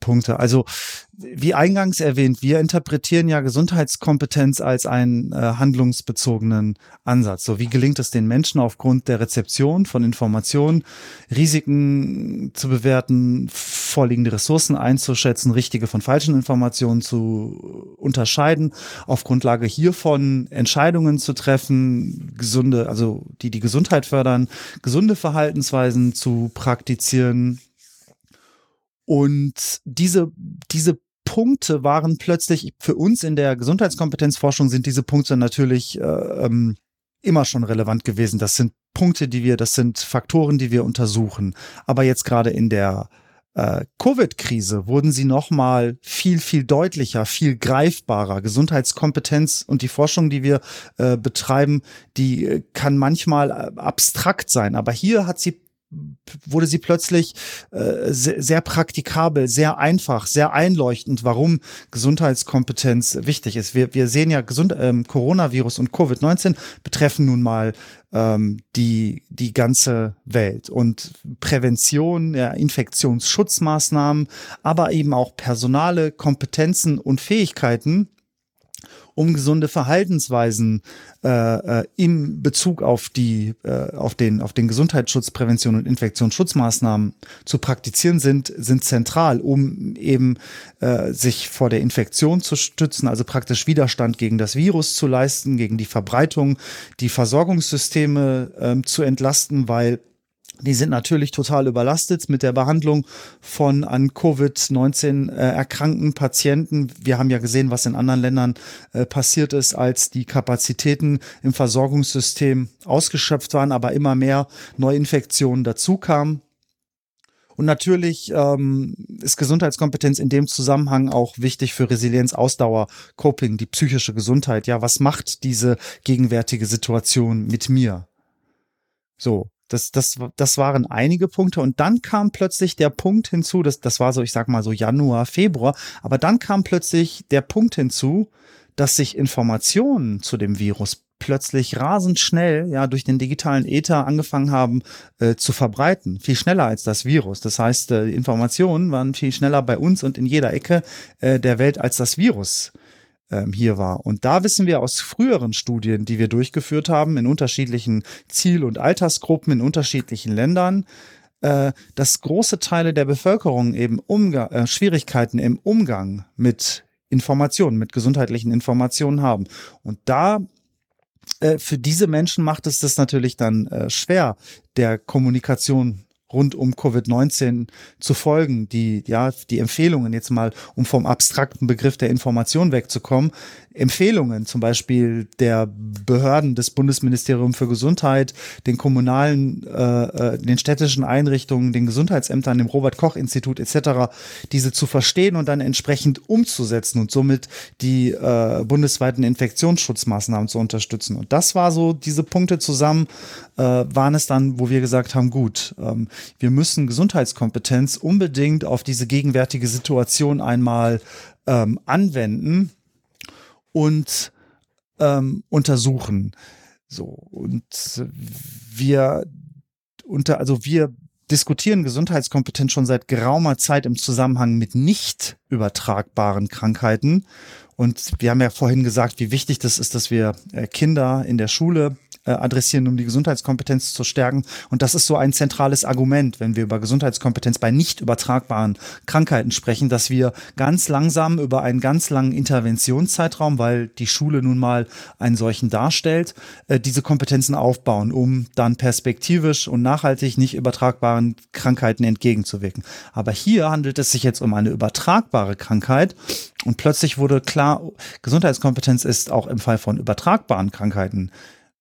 Punkte. Also wie eingangs erwähnt, wir interpretieren ja Gesundheitskompetenz als einen äh, handlungsbezogenen Ansatz. So wie gelingt es den Menschen aufgrund der Rezeption von Informationen, Risiken zu bewerten, vorliegende Ressourcen einzuschätzen, richtige von falschen Informationen zu unterscheiden, auf Grundlage hiervon Entscheidungen zu treffen, gesunde, also die die Gesundheit fördern, gesunde Verhaltensweisen zu praktizieren. Und diese, diese Punkte waren plötzlich für uns in der Gesundheitskompetenzforschung sind diese Punkte natürlich äh, ähm, immer schon relevant gewesen. Das sind Punkte, die wir, das sind Faktoren, die wir untersuchen. Aber jetzt gerade in der äh, Covid-Krise wurden sie nochmal viel, viel deutlicher, viel greifbarer. Gesundheitskompetenz und die Forschung, die wir äh, betreiben, die äh, kann manchmal abstrakt sein. Aber hier hat sie wurde sie plötzlich äh, sehr, sehr praktikabel, sehr einfach, sehr einleuchtend, warum Gesundheitskompetenz wichtig ist. Wir, wir sehen ja, Gesund ähm, Coronavirus und Covid-19 betreffen nun mal ähm, die, die ganze Welt. Und Prävention, ja, Infektionsschutzmaßnahmen, aber eben auch personale Kompetenzen und Fähigkeiten um gesunde Verhaltensweisen äh, äh, im Bezug auf die äh, auf den auf den Gesundheitsschutz, Prävention und Infektionsschutzmaßnahmen zu praktizieren sind, sind zentral, um eben äh, sich vor der Infektion zu stützen, also praktisch Widerstand gegen das Virus zu leisten, gegen die Verbreitung, die Versorgungssysteme äh, zu entlasten, weil die sind natürlich total überlastet mit der Behandlung von an Covid-19 äh, erkrankten Patienten. Wir haben ja gesehen, was in anderen Ländern äh, passiert ist, als die Kapazitäten im Versorgungssystem ausgeschöpft waren, aber immer mehr Neuinfektionen dazukamen. Und natürlich ähm, ist Gesundheitskompetenz in dem Zusammenhang auch wichtig für Resilienz, Ausdauer, Coping, die psychische Gesundheit. Ja, was macht diese gegenwärtige Situation mit mir? So, das, das, das waren einige Punkte und dann kam plötzlich der Punkt hinzu, das, das war so, ich sag mal so Januar, Februar, aber dann kam plötzlich der Punkt hinzu, dass sich Informationen zu dem Virus plötzlich rasend schnell ja durch den digitalen Ether angefangen haben äh, zu verbreiten, viel schneller als das Virus. Das heißt, äh, die Informationen waren viel schneller bei uns und in jeder Ecke äh, der Welt als das Virus ähm, hier war. Und da wissen wir aus früheren Studien, die wir durchgeführt haben, in unterschiedlichen Ziel- und Altersgruppen, in unterschiedlichen Ländern, äh, dass große Teile der Bevölkerung eben Umga äh, Schwierigkeiten im Umgang mit Informationen, mit gesundheitlichen Informationen haben. Und da äh, für diese Menschen macht es das natürlich dann schwer, der Kommunikation rund um Covid-19 zu folgen, die, ja, die Empfehlungen jetzt mal, um vom abstrakten Begriff der Information wegzukommen, Empfehlungen, zum Beispiel der Behörden des Bundesministeriums für Gesundheit, den kommunalen, äh, äh, den städtischen Einrichtungen, den Gesundheitsämtern, dem Robert Koch Institut etc., diese zu verstehen und dann entsprechend umzusetzen und somit die äh, bundesweiten Infektionsschutzmaßnahmen zu unterstützen. Und das war so, diese Punkte zusammen äh, waren es dann, wo wir gesagt haben, gut, ähm, wir müssen Gesundheitskompetenz unbedingt auf diese gegenwärtige Situation einmal ähm, anwenden und ähm, untersuchen. So, und wir unter, also wir diskutieren Gesundheitskompetenz schon seit geraumer Zeit im Zusammenhang mit nicht übertragbaren Krankheiten. Und wir haben ja vorhin gesagt, wie wichtig das ist, dass wir äh, Kinder in der Schule äh, adressieren, um die Gesundheitskompetenz zu stärken. Und das ist so ein zentrales Argument, wenn wir über Gesundheitskompetenz bei nicht übertragbaren Krankheiten sprechen, dass wir ganz langsam über einen ganz langen Interventionszeitraum, weil die Schule nun mal einen solchen darstellt, äh, diese Kompetenzen aufbauen, um dann perspektivisch und nachhaltig nicht übertragbaren Krankheiten entgegenzuwirken. Aber hier handelt es sich jetzt um eine übertragbare Krankheit. Und plötzlich wurde klar, Gesundheitskompetenz ist auch im Fall von übertragbaren Krankheiten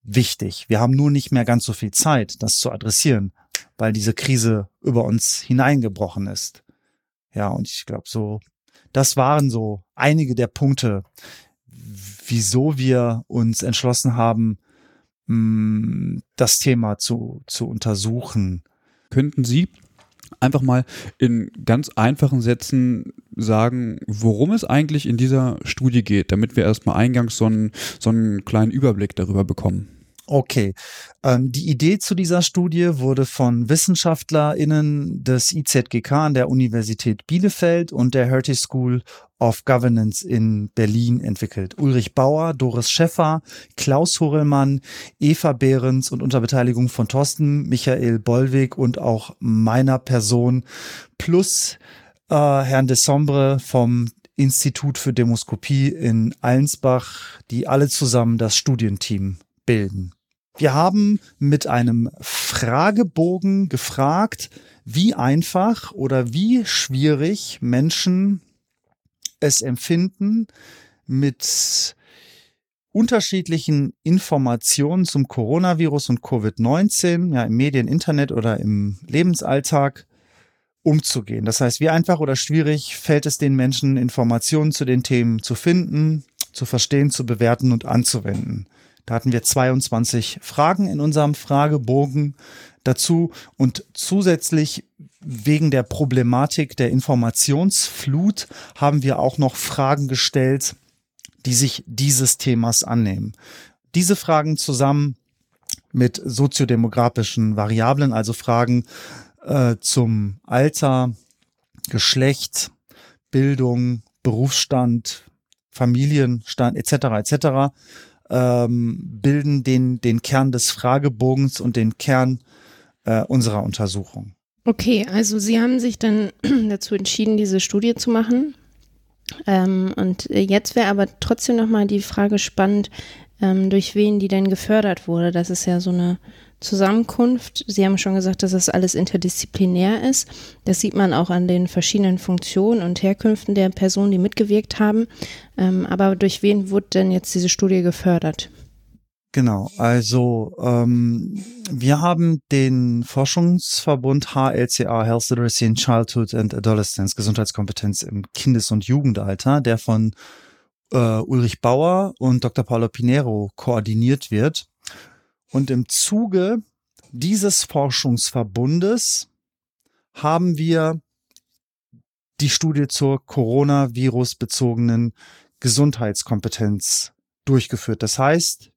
wichtig. Wir haben nur nicht mehr ganz so viel Zeit, das zu adressieren, weil diese Krise über uns hineingebrochen ist. Ja, und ich glaube, so, das waren so einige der Punkte, wieso wir uns entschlossen haben, mm, das Thema zu, zu untersuchen. Könnten Sie einfach mal in ganz einfachen Sätzen sagen, worum es eigentlich in dieser Studie geht, damit wir erstmal eingangs so einen, so einen kleinen Überblick darüber bekommen. Okay. Ähm, die Idee zu dieser Studie wurde von WissenschaftlerInnen des IZGK an der Universität Bielefeld und der Hertie School of Governance in Berlin entwickelt. Ulrich Bauer, Doris Schäffer, Klaus Horelmann, Eva Behrens und unter Beteiligung von Thorsten, Michael Bollweg und auch meiner Person plus äh, Herrn Desombre vom Institut für Demoskopie in Allensbach, die alle zusammen das Studienteam bilden. Wir haben mit einem Fragebogen gefragt, wie einfach oder wie schwierig Menschen es empfinden, mit unterschiedlichen Informationen zum Coronavirus und Covid-19, ja, im Medien, Internet oder im Lebensalltag umzugehen. Das heißt, wie einfach oder schwierig fällt es den Menschen, Informationen zu den Themen zu finden, zu verstehen, zu bewerten und anzuwenden. Da hatten wir 22 Fragen in unserem Fragebogen dazu und zusätzlich wegen der Problematik der Informationsflut haben wir auch noch Fragen gestellt, die sich dieses Themas annehmen. Diese Fragen zusammen mit soziodemografischen Variablen, also Fragen äh, zum Alter, Geschlecht, Bildung, Berufsstand, Familienstand etc. etc. Ähm, bilden den, den Kern des Fragebogens und den Kern äh, unserer Untersuchung. Okay, also Sie haben sich dann dazu entschieden, diese Studie zu machen. Ähm, und jetzt wäre aber trotzdem nochmal die Frage spannend, ähm, durch wen die denn gefördert wurde. Das ist ja so eine Zusammenkunft. Sie haben schon gesagt, dass das alles interdisziplinär ist. Das sieht man auch an den verschiedenen Funktionen und Herkünften der Personen, die mitgewirkt haben. Ähm, aber durch wen wurde denn jetzt diese Studie gefördert? Genau, also ähm, wir haben den Forschungsverbund HLCA, Health Literacy in Childhood and Adolescence, Gesundheitskompetenz im Kindes- und Jugendalter, der von äh, Ulrich Bauer und Dr. Paulo Pinero koordiniert wird. Und im Zuge dieses Forschungsverbundes haben wir die Studie zur Coronavirus bezogenen Gesundheitskompetenz durchgeführt. Das heißt,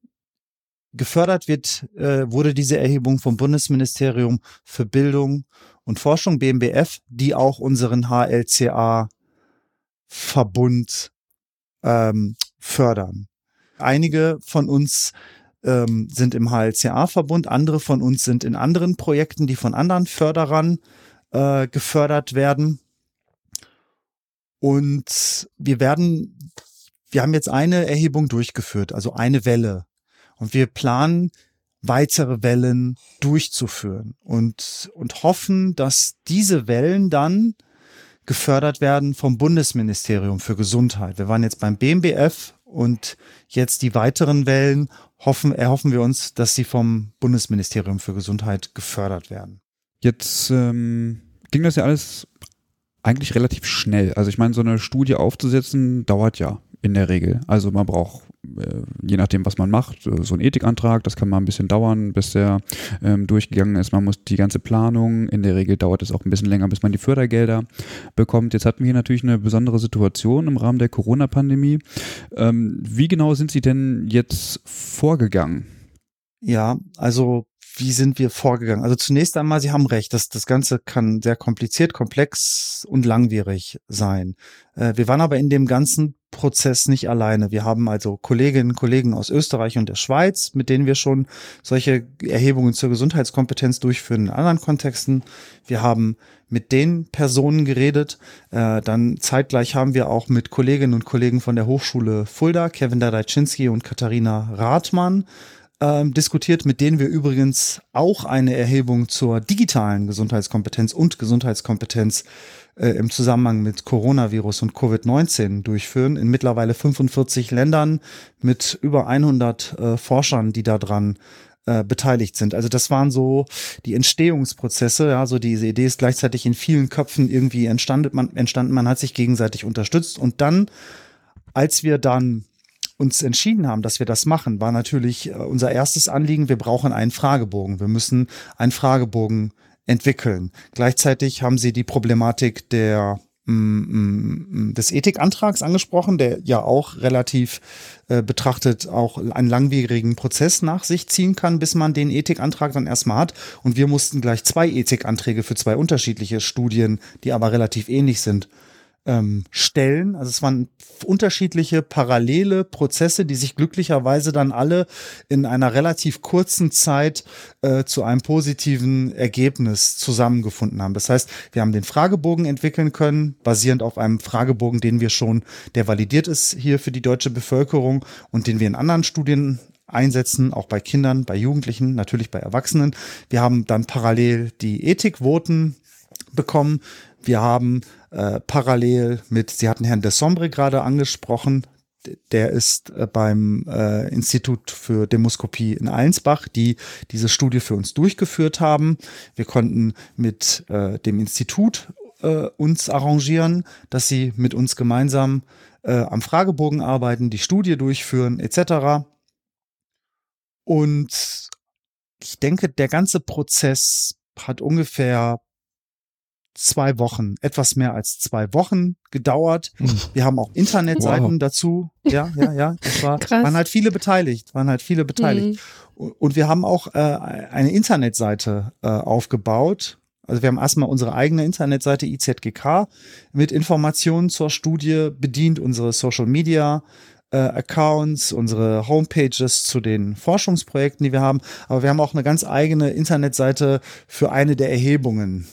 Gefördert wird, äh, wurde diese Erhebung vom Bundesministerium für Bildung und Forschung, BMBF, die auch unseren HLCA-Verbund ähm, fördern. Einige von uns ähm, sind im HLCA-Verbund, andere von uns sind in anderen Projekten, die von anderen Förderern äh, gefördert werden. Und wir werden, wir haben jetzt eine Erhebung durchgeführt, also eine Welle und wir planen, weitere Wellen durchzuführen und, und hoffen, dass diese Wellen dann gefördert werden vom Bundesministerium für Gesundheit. Wir waren jetzt beim BMBF und jetzt die weiteren Wellen hoffen, erhoffen wir uns, dass sie vom Bundesministerium für Gesundheit gefördert werden. Jetzt ähm, ging das ja alles eigentlich relativ schnell. Also ich meine, so eine Studie aufzusetzen dauert ja in der Regel. Also man braucht je nachdem, was man macht, so ein Ethikantrag, das kann mal ein bisschen dauern, bis der ähm, durchgegangen ist. Man muss die ganze Planung, in der Regel dauert es auch ein bisschen länger, bis man die Fördergelder bekommt. Jetzt hatten wir hier natürlich eine besondere Situation im Rahmen der Corona-Pandemie. Ähm, wie genau sind Sie denn jetzt vorgegangen? Ja, also wie sind wir vorgegangen? Also zunächst einmal, Sie haben recht, das, das Ganze kann sehr kompliziert, komplex und langwierig sein. Äh, wir waren aber in dem ganzen Prozess nicht alleine. Wir haben also Kolleginnen und Kollegen aus Österreich und der Schweiz, mit denen wir schon solche Erhebungen zur Gesundheitskompetenz durchführen in anderen Kontexten. Wir haben mit den Personen geredet. Äh, dann zeitgleich haben wir auch mit Kolleginnen und Kollegen von der Hochschule Fulda, Kevin Dadajczynski und Katharina Rathmann, ähm, diskutiert, mit denen wir übrigens auch eine Erhebung zur digitalen Gesundheitskompetenz und Gesundheitskompetenz äh, im Zusammenhang mit Coronavirus und Covid-19 durchführen. In mittlerweile 45 Ländern mit über 100 äh, Forschern, die daran äh, beteiligt sind. Also das waren so die Entstehungsprozesse. Ja, so diese Idee ist gleichzeitig in vielen Köpfen irgendwie entstanden. Man, entstanden. Man hat sich gegenseitig unterstützt und dann, als wir dann uns entschieden haben, dass wir das machen, war natürlich äh, unser erstes Anliegen, wir brauchen einen Fragebogen. Wir müssen einen Fragebogen entwickeln. Gleichzeitig haben sie die Problematik der mm, mm, mm, des Ethikantrags angesprochen, der ja auch relativ äh, betrachtet auch einen langwierigen Prozess nach sich ziehen kann, bis man den Ethikantrag dann erstmal hat. Und wir mussten gleich zwei Ethikanträge für zwei unterschiedliche Studien, die aber relativ ähnlich sind, ähm, Stellen. Also es waren unterschiedliche parallele Prozesse, die sich glücklicherweise dann alle in einer relativ kurzen Zeit äh, zu einem positiven Ergebnis zusammengefunden haben. Das heißt, wir haben den Fragebogen entwickeln können, basierend auf einem Fragebogen, den wir schon, der validiert ist hier für die deutsche Bevölkerung und den wir in anderen Studien einsetzen, auch bei Kindern, bei Jugendlichen, natürlich bei Erwachsenen. Wir haben dann parallel die Ethikvoten bekommen. Wir haben äh, parallel mit, Sie hatten Herrn Desombre gerade angesprochen, der ist äh, beim äh, Institut für Demoskopie in Allensbach, die diese Studie für uns durchgeführt haben. Wir konnten mit äh, dem Institut äh, uns arrangieren, dass sie mit uns gemeinsam äh, am Fragebogen arbeiten, die Studie durchführen etc. Und ich denke, der ganze Prozess hat ungefähr zwei Wochen, etwas mehr als zwei Wochen gedauert. Hm. Wir haben auch Internetseiten wow. dazu. Ja, ja, ja. Das war, Krass. waren halt viele beteiligt, waren halt viele beteiligt. Mhm. Und wir haben auch äh, eine Internetseite äh, aufgebaut. Also wir haben erstmal unsere eigene Internetseite IZGK mit Informationen zur Studie bedient, unsere Social Media äh, Accounts, unsere Homepages zu den Forschungsprojekten, die wir haben. Aber wir haben auch eine ganz eigene Internetseite für eine der Erhebungen,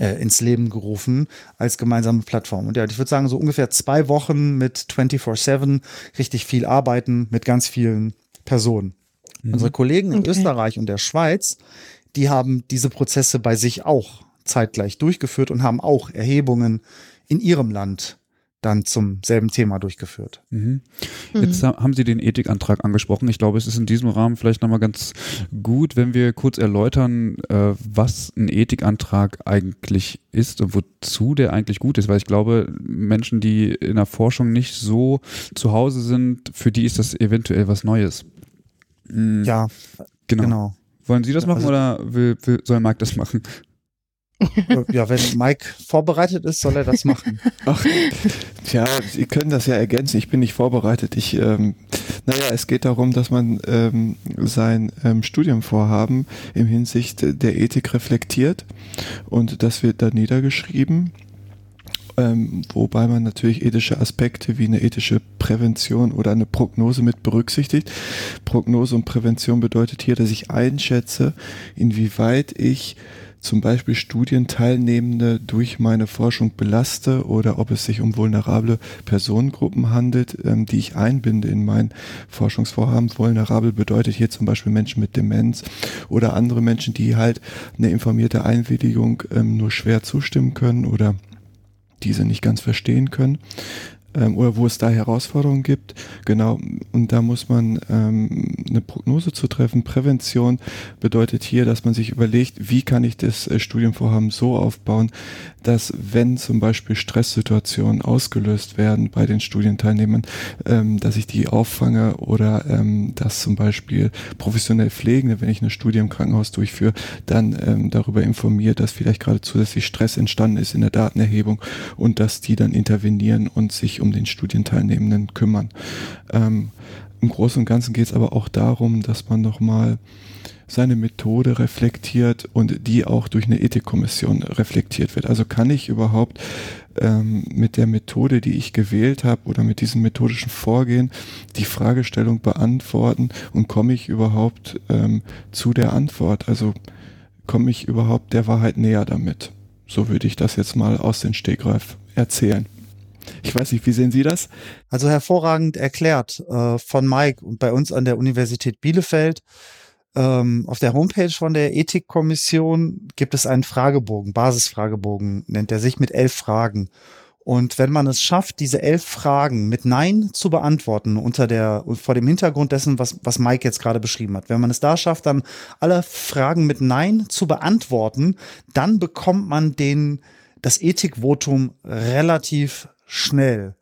äh, ins Leben gerufen als gemeinsame Plattform. Und ja, ich würde sagen, so ungefähr zwei Wochen mit 24-7 richtig viel arbeiten mit ganz vielen Personen. Mhm. Unsere Kollegen in okay. Österreich und der Schweiz, die haben diese Prozesse bei sich auch zeitgleich durchgeführt und haben auch Erhebungen in ihrem Land dann zum selben Thema durchgeführt. Mhm. Jetzt mhm. haben Sie den Ethikantrag angesprochen. Ich glaube, es ist in diesem Rahmen vielleicht nochmal ganz gut, wenn wir kurz erläutern, äh, was ein Ethikantrag eigentlich ist und wozu der eigentlich gut ist, weil ich glaube, Menschen, die in der Forschung nicht so zu Hause sind, für die ist das eventuell was Neues. Mhm. Ja, genau. genau. Wollen Sie das machen also, oder will, will, soll Marc das machen? Ja, wenn Mike vorbereitet ist, soll er das machen. Ach, tja, Sie können das ja ergänzen. Ich bin nicht vorbereitet. Ich, ähm, naja, es geht darum, dass man ähm, sein ähm, Studienvorhaben im Hinsicht der Ethik reflektiert und das wird dann niedergeschrieben. Ähm, wobei man natürlich ethische Aspekte wie eine ethische Prävention oder eine Prognose mit berücksichtigt. Prognose und Prävention bedeutet hier, dass ich einschätze, inwieweit ich zum Beispiel Studienteilnehmende durch meine Forschung belaste oder ob es sich um vulnerable Personengruppen handelt, ähm, die ich einbinde in mein Forschungsvorhaben. Vulnerabel bedeutet hier zum Beispiel Menschen mit Demenz oder andere Menschen, die halt eine informierte Einwilligung ähm, nur schwer zustimmen können oder diese nicht ganz verstehen können ähm, oder wo es da Herausforderungen gibt. Genau, und da muss man ähm, eine Prognose zu treffen. Prävention bedeutet hier, dass man sich überlegt, wie kann ich das äh, Studienvorhaben so aufbauen, dass wenn zum Beispiel Stresssituationen ausgelöst werden bei den Studienteilnehmern, ähm, dass ich die auffange oder ähm, dass zum Beispiel professionell Pflegende, wenn ich eine Studie im Krankenhaus durchführe, dann ähm, darüber informiert, dass vielleicht gerade zusätzlich Stress entstanden ist in der Datenerhebung und dass die dann intervenieren und sich um den Studienteilnehmenden kümmern. Ähm, Im Großen und Ganzen geht es aber auch darum, dass man nochmal seine Methode reflektiert und die auch durch eine Ethikkommission reflektiert wird. Also kann ich überhaupt ähm, mit der Methode, die ich gewählt habe oder mit diesem methodischen Vorgehen die Fragestellung beantworten und komme ich überhaupt ähm, zu der Antwort? Also komme ich überhaupt der Wahrheit näher damit? So würde ich das jetzt mal aus den Stegreif erzählen. Ich weiß nicht, wie sehen Sie das? Also hervorragend erklärt äh, von Mike und bei uns an der Universität Bielefeld. Ähm, auf der Homepage von der Ethikkommission gibt es einen Fragebogen, Basisfragebogen nennt er sich mit elf Fragen. Und wenn man es schafft, diese elf Fragen mit Nein zu beantworten, unter der, vor dem Hintergrund dessen, was, was Mike jetzt gerade beschrieben hat, wenn man es da schafft, dann alle Fragen mit Nein zu beantworten, dann bekommt man den, das Ethikvotum relativ schnell.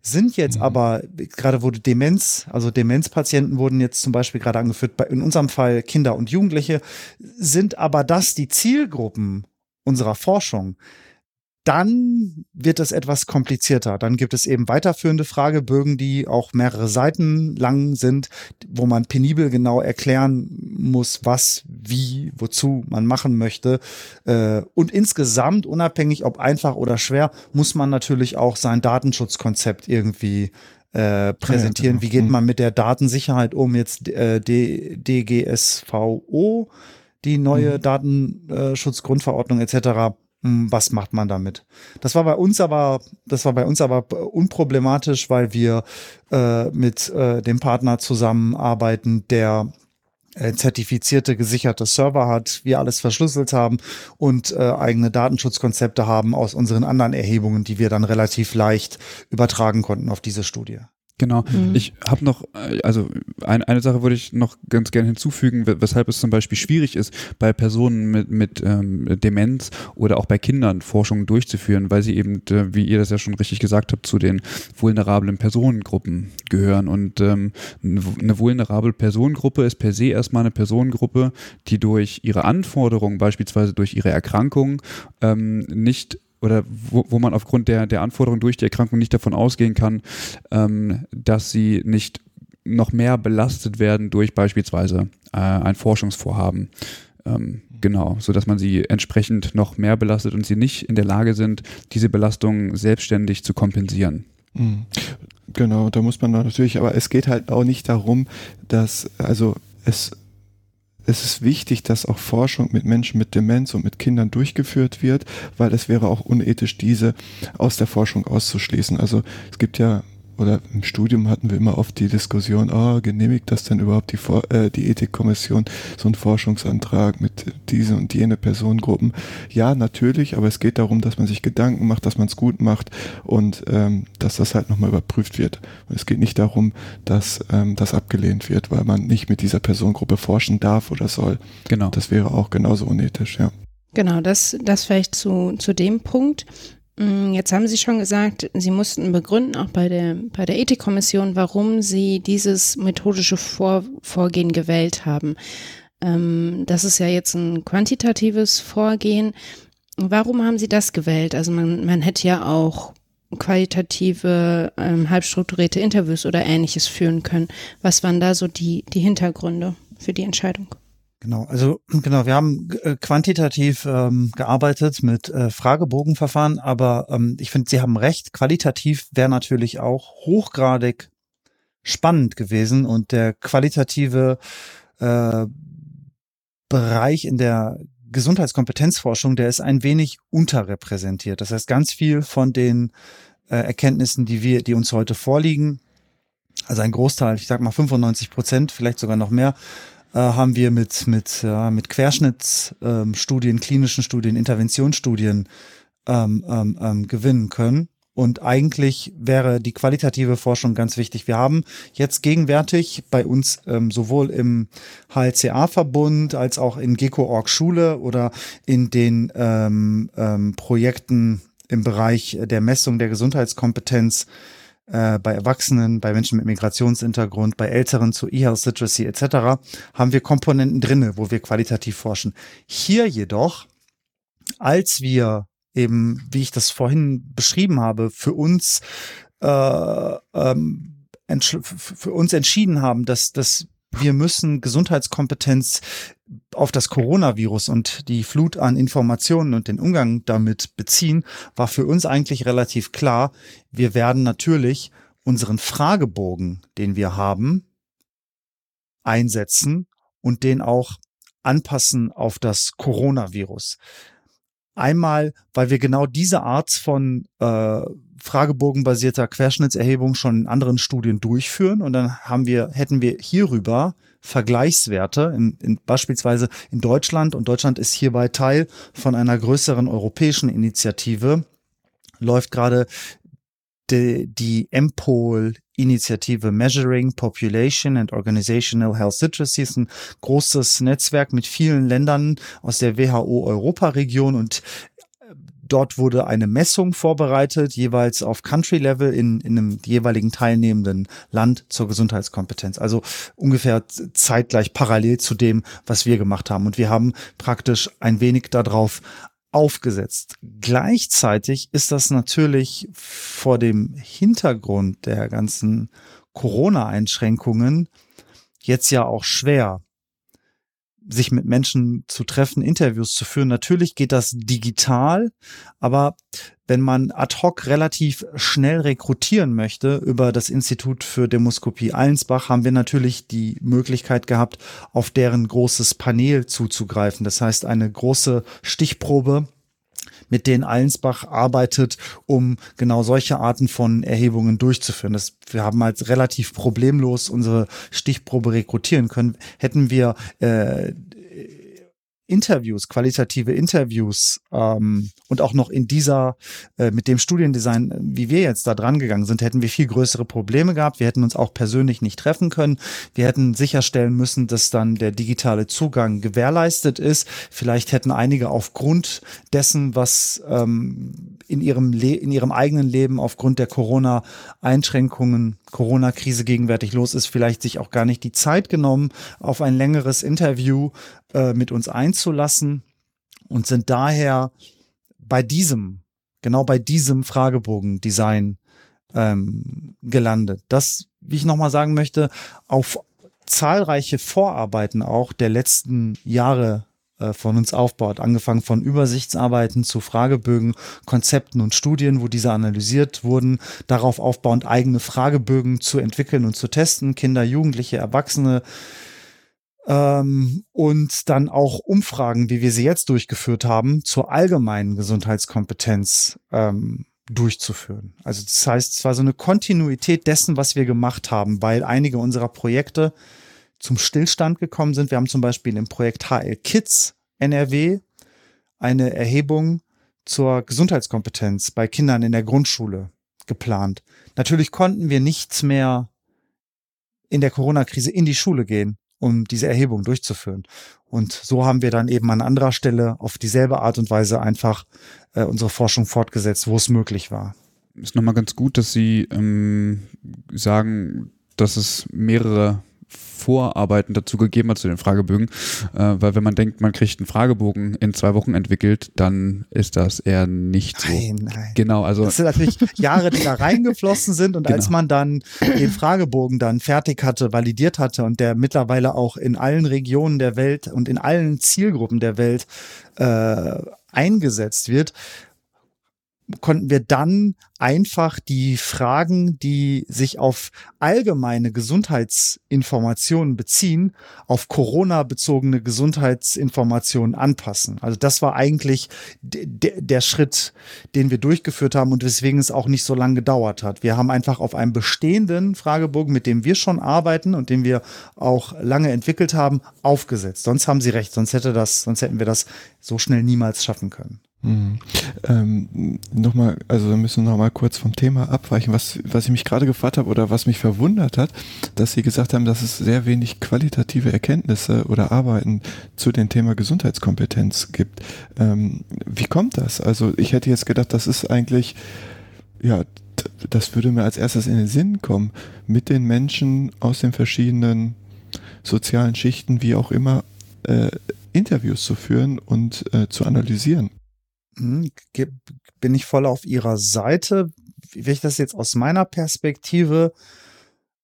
Sind jetzt mhm. aber, gerade wurde Demenz, also Demenzpatienten wurden jetzt zum Beispiel gerade angeführt, bei, in unserem Fall Kinder und Jugendliche, sind aber das die Zielgruppen unserer Forschung, dann wird es etwas komplizierter. Dann gibt es eben weiterführende Fragebögen, die auch mehrere Seiten lang sind, wo man penibel genau erklären muss, was wie, wozu man machen möchte. Äh, und insgesamt, unabhängig ob einfach oder schwer, muss man natürlich auch sein Datenschutzkonzept irgendwie äh, präsentieren. Ja, genau. Wie geht mhm. man mit der Datensicherheit um? Jetzt äh, DGSVO, die neue mhm. Datenschutzgrundverordnung etc. Was macht man damit? Das war bei uns aber, das war bei uns aber unproblematisch, weil wir äh, mit äh, dem Partner zusammenarbeiten, der äh, zertifizierte, gesicherte Server hat, wir alles verschlüsselt haben und äh, eigene Datenschutzkonzepte haben aus unseren anderen Erhebungen, die wir dann relativ leicht übertragen konnten auf diese Studie. Genau. Mhm. Ich habe noch, äh, also ein, eine Sache würde ich noch ganz gerne hinzufügen, weshalb es zum Beispiel schwierig ist, bei Personen mit, mit ähm, Demenz oder auch bei Kindern Forschungen durchzuführen, weil sie eben, äh, wie ihr das ja schon richtig gesagt habt, zu den vulnerablen Personengruppen gehören. Und ähm, eine vulnerable Personengruppe ist per se erstmal eine Personengruppe, die durch ihre Anforderungen, beispielsweise durch ihre Erkrankung, ähm, nicht oder wo, wo man aufgrund der, der Anforderungen durch die Erkrankung nicht davon ausgehen kann, ähm, dass sie nicht noch mehr belastet werden durch beispielsweise äh, ein Forschungsvorhaben. Ähm, genau, so dass man sie entsprechend noch mehr belastet und sie nicht in der Lage sind, diese Belastung selbstständig zu kompensieren. Mhm. Genau, da muss man natürlich, aber es geht halt auch nicht darum, dass, also es es ist wichtig, dass auch Forschung mit Menschen mit Demenz und mit Kindern durchgeführt wird, weil es wäre auch unethisch, diese aus der Forschung auszuschließen. Also es gibt ja oder im Studium hatten wir immer oft die Diskussion, oh, genehmigt das denn überhaupt die, äh, die Ethikkommission so einen Forschungsantrag mit diese und jene Personengruppen? Ja, natürlich, aber es geht darum, dass man sich Gedanken macht, dass man es gut macht und ähm, dass das halt nochmal überprüft wird. Und es geht nicht darum, dass ähm, das abgelehnt wird, weil man nicht mit dieser Personengruppe forschen darf oder soll. Genau. Das wäre auch genauso unethisch, ja. Genau, das, das vielleicht zu, zu dem Punkt. Mm, jetzt haben Sie schon gesagt, Sie mussten begründen, auch bei der, bei der Ethikkommission, warum Sie dieses methodische Vor Vorgehen gewählt haben. Ähm, das ist ja jetzt ein quantitatives Vorgehen. Warum haben Sie das gewählt? Also man, man hätte ja auch qualitative, ähm, halbstrukturierte Interviews oder ähnliches führen können. Was waren da so die, die Hintergründe für die Entscheidung? Genau, also genau, wir haben äh, quantitativ ähm, gearbeitet mit äh, Fragebogenverfahren, aber ähm, ich finde, Sie haben recht, qualitativ wäre natürlich auch hochgradig spannend gewesen und der qualitative äh, Bereich in der Gesundheitskompetenzforschung, der ist ein wenig unterrepräsentiert. Das heißt, ganz viel von den äh, Erkenntnissen, die wir, die uns heute vorliegen, also ein Großteil, ich sag mal 95 Prozent, vielleicht sogar noch mehr, äh, haben wir mit, mit, ja, mit Querschnittsstudien, ähm, klinischen Studien, Interventionsstudien ähm, ähm, ähm, gewinnen können. Und eigentlich wäre die qualitative Forschung ganz wichtig. Wir haben jetzt gegenwärtig bei uns ähm, sowohl im HLCA-Verbund als auch in GECO-Org Schule oder in den ähm, ähm, Projekten im Bereich der Messung der Gesundheitskompetenz äh, bei Erwachsenen, bei Menschen mit Migrationshintergrund, bei Älteren zu E-Health Literacy etc. haben wir Komponenten drinne, wo wir qualitativ forschen. Hier jedoch, als wir eben, wie ich das vorhin beschrieben habe, für uns äh, ähm, für uns entschieden haben, dass, dass wir müssen Gesundheitskompetenz auf das Coronavirus und die Flut an Informationen und den Umgang damit beziehen, war für uns eigentlich relativ klar. Wir werden natürlich unseren Fragebogen, den wir haben, einsetzen und den auch anpassen auf das Coronavirus. Einmal, weil wir genau diese Art von äh, fragebogenbasierter Querschnittserhebung schon in anderen Studien durchführen und dann haben wir, hätten wir hierüber Vergleichswerte, in, in, beispielsweise in Deutschland. Und Deutschland ist hierbei Teil von einer größeren europäischen Initiative, läuft gerade die, die MPOL Initiative Measuring Population and Organizational Health Literacy ist ein großes Netzwerk mit vielen Ländern aus der WHO Europaregion. Und Dort wurde eine Messung vorbereitet, jeweils auf Country-Level in, in einem jeweiligen teilnehmenden Land zur Gesundheitskompetenz. Also ungefähr zeitgleich parallel zu dem, was wir gemacht haben. Und wir haben praktisch ein wenig darauf aufgesetzt. Gleichzeitig ist das natürlich vor dem Hintergrund der ganzen Corona-Einschränkungen jetzt ja auch schwer, sich mit Menschen zu treffen, Interviews zu führen. Natürlich geht das digital, aber wenn man ad hoc relativ schnell rekrutieren möchte über das Institut für Demoskopie Allensbach, haben wir natürlich die Möglichkeit gehabt, auf deren großes Panel zuzugreifen. Das heißt, eine große Stichprobe mit denen Allensbach arbeitet, um genau solche Arten von Erhebungen durchzuführen. Das, wir haben halt relativ problemlos unsere Stichprobe rekrutieren können. Hätten wir äh, Interviews, qualitative Interviews ähm, und auch noch in dieser, äh, mit dem Studiendesign, wie wir jetzt da dran gegangen sind, hätten wir viel größere Probleme gehabt. Wir hätten uns auch persönlich nicht treffen können. Wir hätten sicherstellen müssen, dass dann der digitale Zugang gewährleistet ist. Vielleicht hätten einige aufgrund dessen, was ähm, in ihrem, Le in ihrem eigenen Leben aufgrund der Corona-Einschränkungen, Corona-Krise gegenwärtig los ist, vielleicht sich auch gar nicht die Zeit genommen, auf ein längeres Interview äh, mit uns einzulassen und sind daher bei diesem, genau bei diesem Fragebogen-Design ähm, gelandet. Das, wie ich nochmal sagen möchte, auf zahlreiche Vorarbeiten auch der letzten Jahre äh, von uns aufbaut, angefangen von Übersichtsarbeiten zu Fragebögen, Konzepten und Studien, wo diese analysiert wurden, darauf aufbauend eigene Fragebögen zu entwickeln und zu testen, Kinder, Jugendliche, Erwachsene, ähm, und dann auch Umfragen, wie wir sie jetzt durchgeführt haben, zur allgemeinen Gesundheitskompetenz ähm, durchzuführen. Also das heißt, es war so eine Kontinuität dessen, was wir gemacht haben, weil einige unserer Projekte zum Stillstand gekommen sind. Wir haben zum Beispiel im Projekt HL Kids NRW eine Erhebung zur Gesundheitskompetenz bei Kindern in der Grundschule geplant. Natürlich konnten wir nichts mehr in der Corona-Krise in die Schule gehen um diese Erhebung durchzuführen. Und so haben wir dann eben an anderer Stelle auf dieselbe Art und Weise einfach äh, unsere Forschung fortgesetzt, wo es möglich war. Ist nochmal ganz gut, dass Sie ähm, sagen, dass es mehrere Vorarbeiten dazu gegeben hat zu den Fragebögen, äh, weil wenn man denkt, man kriegt einen Fragebogen in zwei Wochen entwickelt, dann ist das eher nicht so. Nein, nein. Genau, also das sind natürlich Jahre, die da reingeflossen sind und genau. als man dann den Fragebogen dann fertig hatte, validiert hatte und der mittlerweile auch in allen Regionen der Welt und in allen Zielgruppen der Welt äh, eingesetzt wird, konnten wir dann einfach die Fragen, die sich auf allgemeine Gesundheitsinformationen beziehen, auf Corona-bezogene Gesundheitsinformationen anpassen. Also das war eigentlich der Schritt, den wir durchgeführt haben und weswegen es auch nicht so lange gedauert hat. Wir haben einfach auf einem bestehenden Fragebogen, mit dem wir schon arbeiten und den wir auch lange entwickelt haben, aufgesetzt. Sonst haben Sie recht, sonst hätte das, sonst hätten wir das so schnell niemals schaffen können. Mhm. Ähm, nochmal, also wir müssen nochmal kurz vom Thema abweichen. Was, was ich mich gerade gefragt habe oder was mich verwundert hat, dass Sie gesagt haben, dass es sehr wenig qualitative Erkenntnisse oder Arbeiten zu dem Thema Gesundheitskompetenz gibt. Ähm, wie kommt das? Also ich hätte jetzt gedacht, das ist eigentlich, ja, das würde mir als erstes in den Sinn kommen, mit den Menschen aus den verschiedenen sozialen Schichten, wie auch immer, äh, Interviews zu führen und äh, zu analysieren. Hm, bin ich voll auf ihrer Seite. Wenn ich das jetzt aus meiner Perspektive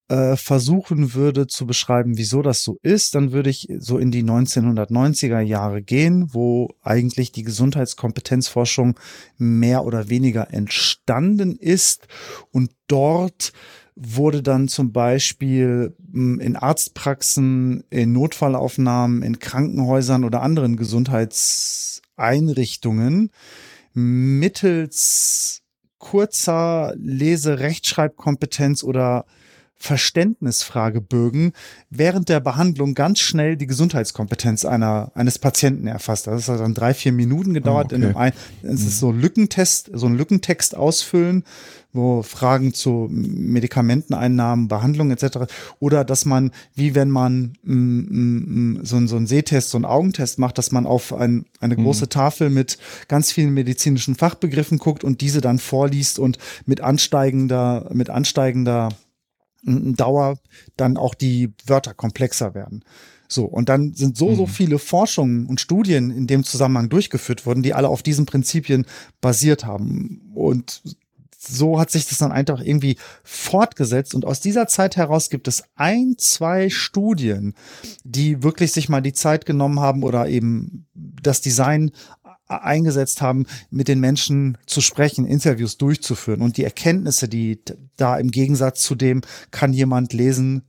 äh, versuchen würde zu beschreiben, wieso das so ist, dann würde ich so in die 1990er Jahre gehen, wo eigentlich die Gesundheitskompetenzforschung mehr oder weniger entstanden ist und dort wurde dann zum Beispiel hm, in Arztpraxen, in Notfallaufnahmen, in Krankenhäusern oder anderen Gesundheits Einrichtungen mittels kurzer Lese-Rechtschreibkompetenz oder Verständnisfragebögen während der Behandlung ganz schnell die Gesundheitskompetenz einer, eines Patienten erfasst. Das hat dann drei, vier Minuten gedauert. Oh, okay. in einem, es ist so Lückentest, so ein Lückentext ausfüllen wo Fragen zu Medikamenteneinnahmen, Behandlung etc. Oder dass man, wie wenn man mm, mm, mm, so, so einen Sehtest, so einen Augentest macht, dass man auf ein, eine mhm. große Tafel mit ganz vielen medizinischen Fachbegriffen guckt und diese dann vorliest und mit ansteigender, mit ansteigender Dauer dann auch die Wörter komplexer werden. So, und dann sind so, so mhm. viele Forschungen und Studien in dem Zusammenhang durchgeführt worden, die alle auf diesen Prinzipien basiert haben. Und so hat sich das dann einfach irgendwie fortgesetzt. Und aus dieser Zeit heraus gibt es ein, zwei Studien, die wirklich sich mal die Zeit genommen haben oder eben das Design eingesetzt haben, mit den Menschen zu sprechen, Interviews durchzuführen. Und die Erkenntnisse, die da im Gegensatz zu dem, kann jemand lesen,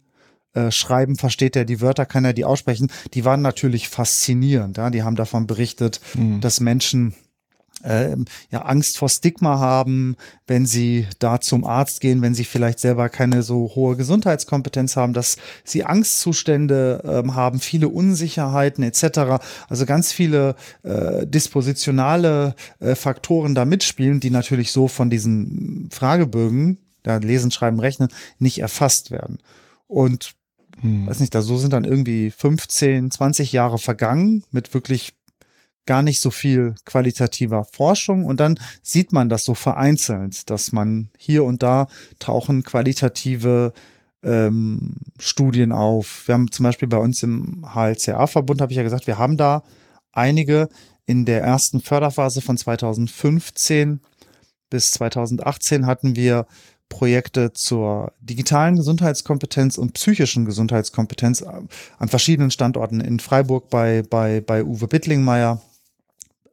äh, schreiben, versteht er die Wörter, kann er die aussprechen, die waren natürlich faszinierend. Ja? Die haben davon berichtet, mhm. dass Menschen äh, ja Angst vor Stigma haben, wenn sie da zum Arzt gehen, wenn sie vielleicht selber keine so hohe Gesundheitskompetenz haben, dass sie Angstzustände äh, haben, viele Unsicherheiten etc. Also ganz viele äh, dispositionale äh, Faktoren da mitspielen, die natürlich so von diesen Fragebögen, da lesen, schreiben, rechnen, nicht erfasst werden. Und hm. weiß nicht, da so sind dann irgendwie 15, 20 Jahre vergangen mit wirklich gar nicht so viel qualitativer Forschung und dann sieht man das so vereinzelt, dass man hier und da tauchen qualitative ähm, Studien auf. Wir haben zum Beispiel bei uns im HLCA-Verbund, habe ich ja gesagt, wir haben da einige in der ersten Förderphase von 2015 bis 2018 hatten wir Projekte zur digitalen Gesundheitskompetenz und psychischen Gesundheitskompetenz an verschiedenen Standorten in Freiburg bei, bei, bei Uwe Bittlingmeier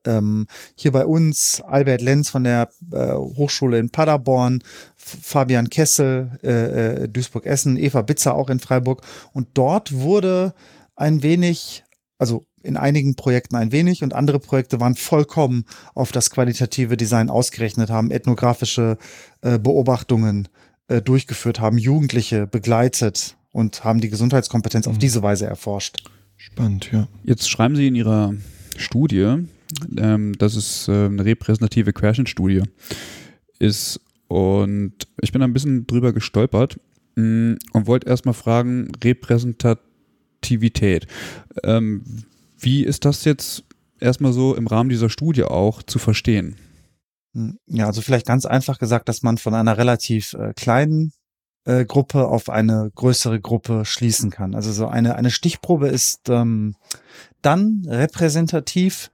ähm, hier bei uns Albert Lenz von der äh, Hochschule in Paderborn, Fabian Kessel, äh, äh, Duisburg-Essen, Eva Bitzer auch in Freiburg. Und dort wurde ein wenig, also in einigen Projekten ein wenig und andere Projekte waren vollkommen auf das qualitative Design ausgerechnet, haben ethnografische äh, Beobachtungen äh, durchgeführt, haben Jugendliche begleitet und haben die Gesundheitskompetenz mhm. auf diese Weise erforscht. Spannend, ja. Jetzt schreiben Sie in Ihrer Studie, ähm, dass es äh, eine repräsentative Querschnittstudie ist. Und ich bin ein bisschen drüber gestolpert mh, mm, und wollte erstmal fragen, Repräsentativität. Ähm, wie ist das jetzt erstmal so im Rahmen dieser Studie auch zu verstehen? Hm, ja, also vielleicht ganz einfach gesagt, dass man von einer relativ äh, kleinen äh, Gruppe auf eine größere Gruppe schließen kann. Also so eine, eine Stichprobe ist ähm, dann repräsentativ,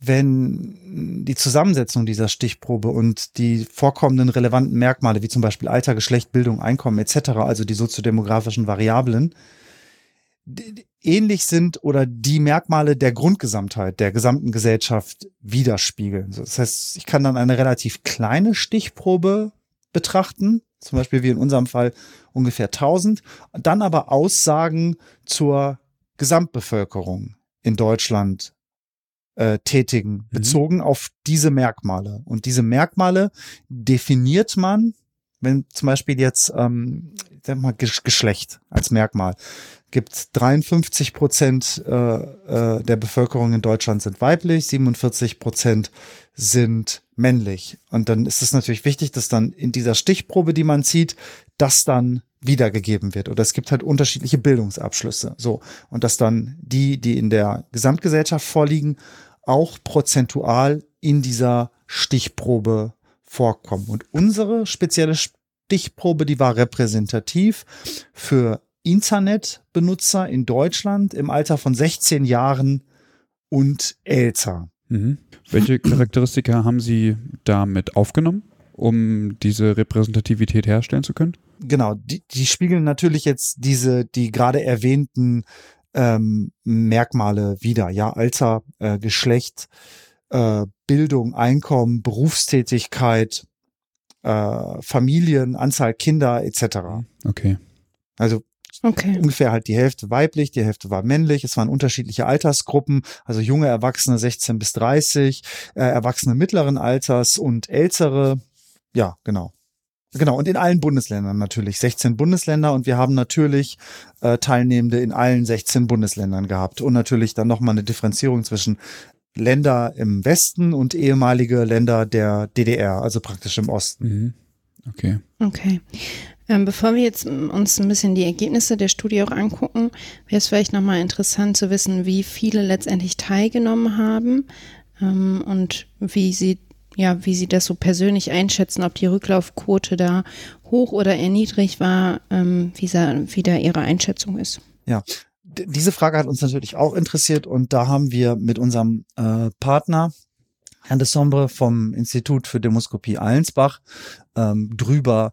wenn die Zusammensetzung dieser Stichprobe und die vorkommenden relevanten Merkmale, wie zum Beispiel Alter, Geschlecht, Bildung, Einkommen etc., also die soziodemografischen Variablen, ähnlich sind oder die Merkmale der Grundgesamtheit der gesamten Gesellschaft widerspiegeln. Das heißt, ich kann dann eine relativ kleine Stichprobe betrachten, zum Beispiel wie in unserem Fall ungefähr 1000, dann aber Aussagen zur Gesamtbevölkerung in Deutschland äh, tätigen, mhm. bezogen auf diese Merkmale. Und diese Merkmale definiert man, wenn zum Beispiel jetzt ähm, sag mal, Geschlecht als Merkmal gibt 53 Prozent äh, äh, der Bevölkerung in Deutschland sind weiblich, 47 Prozent sind männlich. Und dann ist es natürlich wichtig, dass dann in dieser Stichprobe, die man zieht, das dann wiedergegeben wird. Oder es gibt halt unterschiedliche Bildungsabschlüsse. So. Und dass dann die, die in der Gesamtgesellschaft vorliegen, auch prozentual in dieser Stichprobe vorkommen. Und unsere spezielle Stichprobe, die war repräsentativ für Internetbenutzer in Deutschland im Alter von 16 Jahren und älter. Mhm. Welche Charakteristika haben Sie damit aufgenommen, um diese Repräsentativität herstellen zu können? Genau, die, die spiegeln natürlich jetzt diese, die gerade erwähnten ähm, Merkmale wieder. Ja, Alter, äh, Geschlecht, äh, Bildung, Einkommen, Berufstätigkeit, äh, Familien, Anzahl Kinder etc. Okay. Also Okay. Ungefähr halt die Hälfte weiblich, die Hälfte war männlich. Es waren unterschiedliche Altersgruppen, also junge Erwachsene 16 bis 30, äh, Erwachsene mittleren Alters und ältere. Ja, genau. Genau, und in allen Bundesländern natürlich. 16 Bundesländer und wir haben natürlich äh, Teilnehmende in allen 16 Bundesländern gehabt. Und natürlich dann nochmal eine Differenzierung zwischen Länder im Westen und ehemalige Länder der DDR, also praktisch im Osten. Mhm. Okay. Okay. Ähm, bevor wir jetzt uns ein bisschen die Ergebnisse der Studie auch angucken, wäre es vielleicht nochmal interessant zu wissen, wie viele letztendlich teilgenommen haben ähm, und wie sie ja, wie Sie das so persönlich einschätzen, ob die Rücklaufquote da hoch oder eher niedrig war, ähm, wie, wie da Ihre Einschätzung ist. Ja, diese Frage hat uns natürlich auch interessiert und da haben wir mit unserem äh, Partner Herrn de Sombre vom Institut für Demoskopie Allensbach ähm, drüber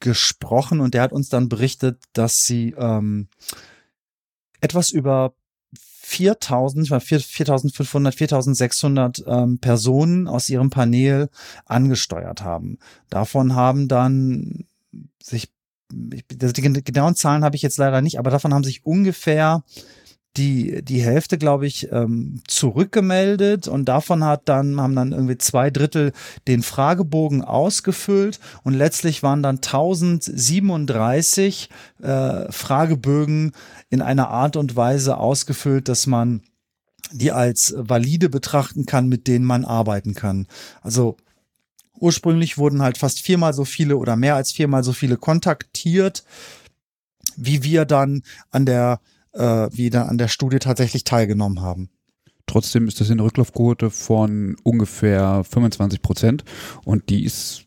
gesprochen und der hat uns dann berichtet, dass sie ähm, etwas über 4000, 4500, 4600 ähm, Personen aus ihrem Panel angesteuert haben. Davon haben dann sich, die genauen Zahlen habe ich jetzt leider nicht, aber davon haben sich ungefähr die, die Hälfte, glaube ich, ähm, zurückgemeldet und davon hat dann, haben dann irgendwie zwei Drittel den Fragebogen ausgefüllt und letztlich waren dann 1037 äh, Fragebögen in einer Art und Weise ausgefüllt, dass man die als valide betrachten kann, mit denen man arbeiten kann. Also ursprünglich wurden halt fast viermal so viele oder mehr als viermal so viele kontaktiert, wie wir dann an der äh, wie dann an der Studie tatsächlich teilgenommen haben. Trotzdem ist das eine Rücklaufquote von ungefähr 25 Prozent und die ist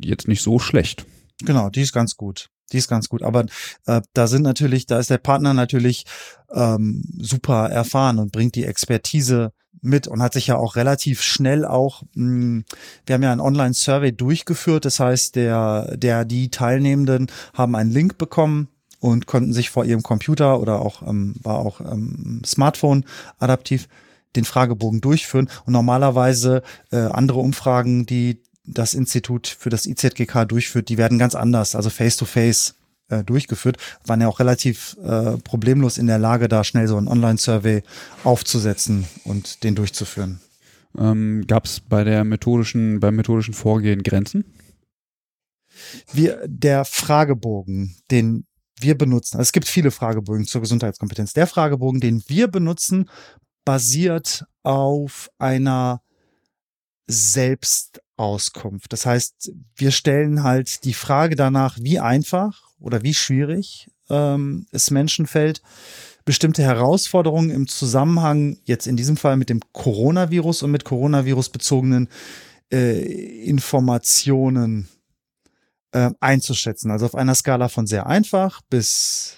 jetzt nicht so schlecht. Genau, die ist ganz gut. Die ist ganz gut. Aber äh, da sind natürlich, da ist der Partner natürlich ähm, super erfahren und bringt die Expertise mit und hat sich ja auch relativ schnell auch, mh, hm, wir haben ja ein Online-Survey durchgeführt, das heißt, der, der, die Teilnehmenden haben einen Link bekommen und konnten sich vor ihrem Computer oder auch ähm, war auch ähm, Smartphone adaptiv den Fragebogen durchführen. Und normalerweise äh, andere Umfragen, die das Institut für das IZGK durchführt, die werden ganz anders, also face-to-face -face, äh, durchgeführt, waren ja auch relativ äh, problemlos in der Lage, da schnell so ein Online-Survey aufzusetzen und den durchzuführen. Ähm, Gab es bei der methodischen, beim methodischen Vorgehen Grenzen? Wir, der Fragebogen, den wir benutzen, also es gibt viele Fragebögen zur Gesundheitskompetenz. Der Fragebogen, den wir benutzen, basiert auf einer Selbstauskunft. Das heißt, wir stellen halt die Frage danach, wie einfach oder wie schwierig ähm, es Menschen fällt, bestimmte Herausforderungen im Zusammenhang jetzt in diesem Fall mit dem Coronavirus und mit Coronavirus bezogenen äh, Informationen äh, einzuschätzen. Also auf einer Skala von sehr einfach bis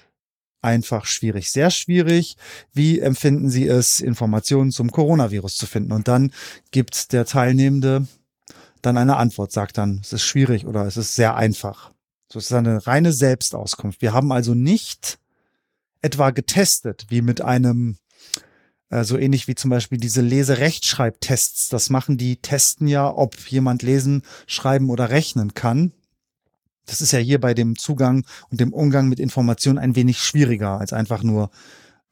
einfach schwierig, sehr schwierig. Wie empfinden Sie es, Informationen zum Coronavirus zu finden? Und dann gibt der Teilnehmende dann eine Antwort, sagt dann, es ist schwierig oder es ist sehr einfach. So ist eine reine Selbstauskunft. Wir haben also nicht etwa getestet, wie mit einem äh, so ähnlich wie zum Beispiel diese Leserechtschreibtests. Das machen die, testen ja, ob jemand lesen, schreiben oder rechnen kann. Das ist ja hier bei dem Zugang und dem Umgang mit Informationen ein wenig schwieriger, als einfach nur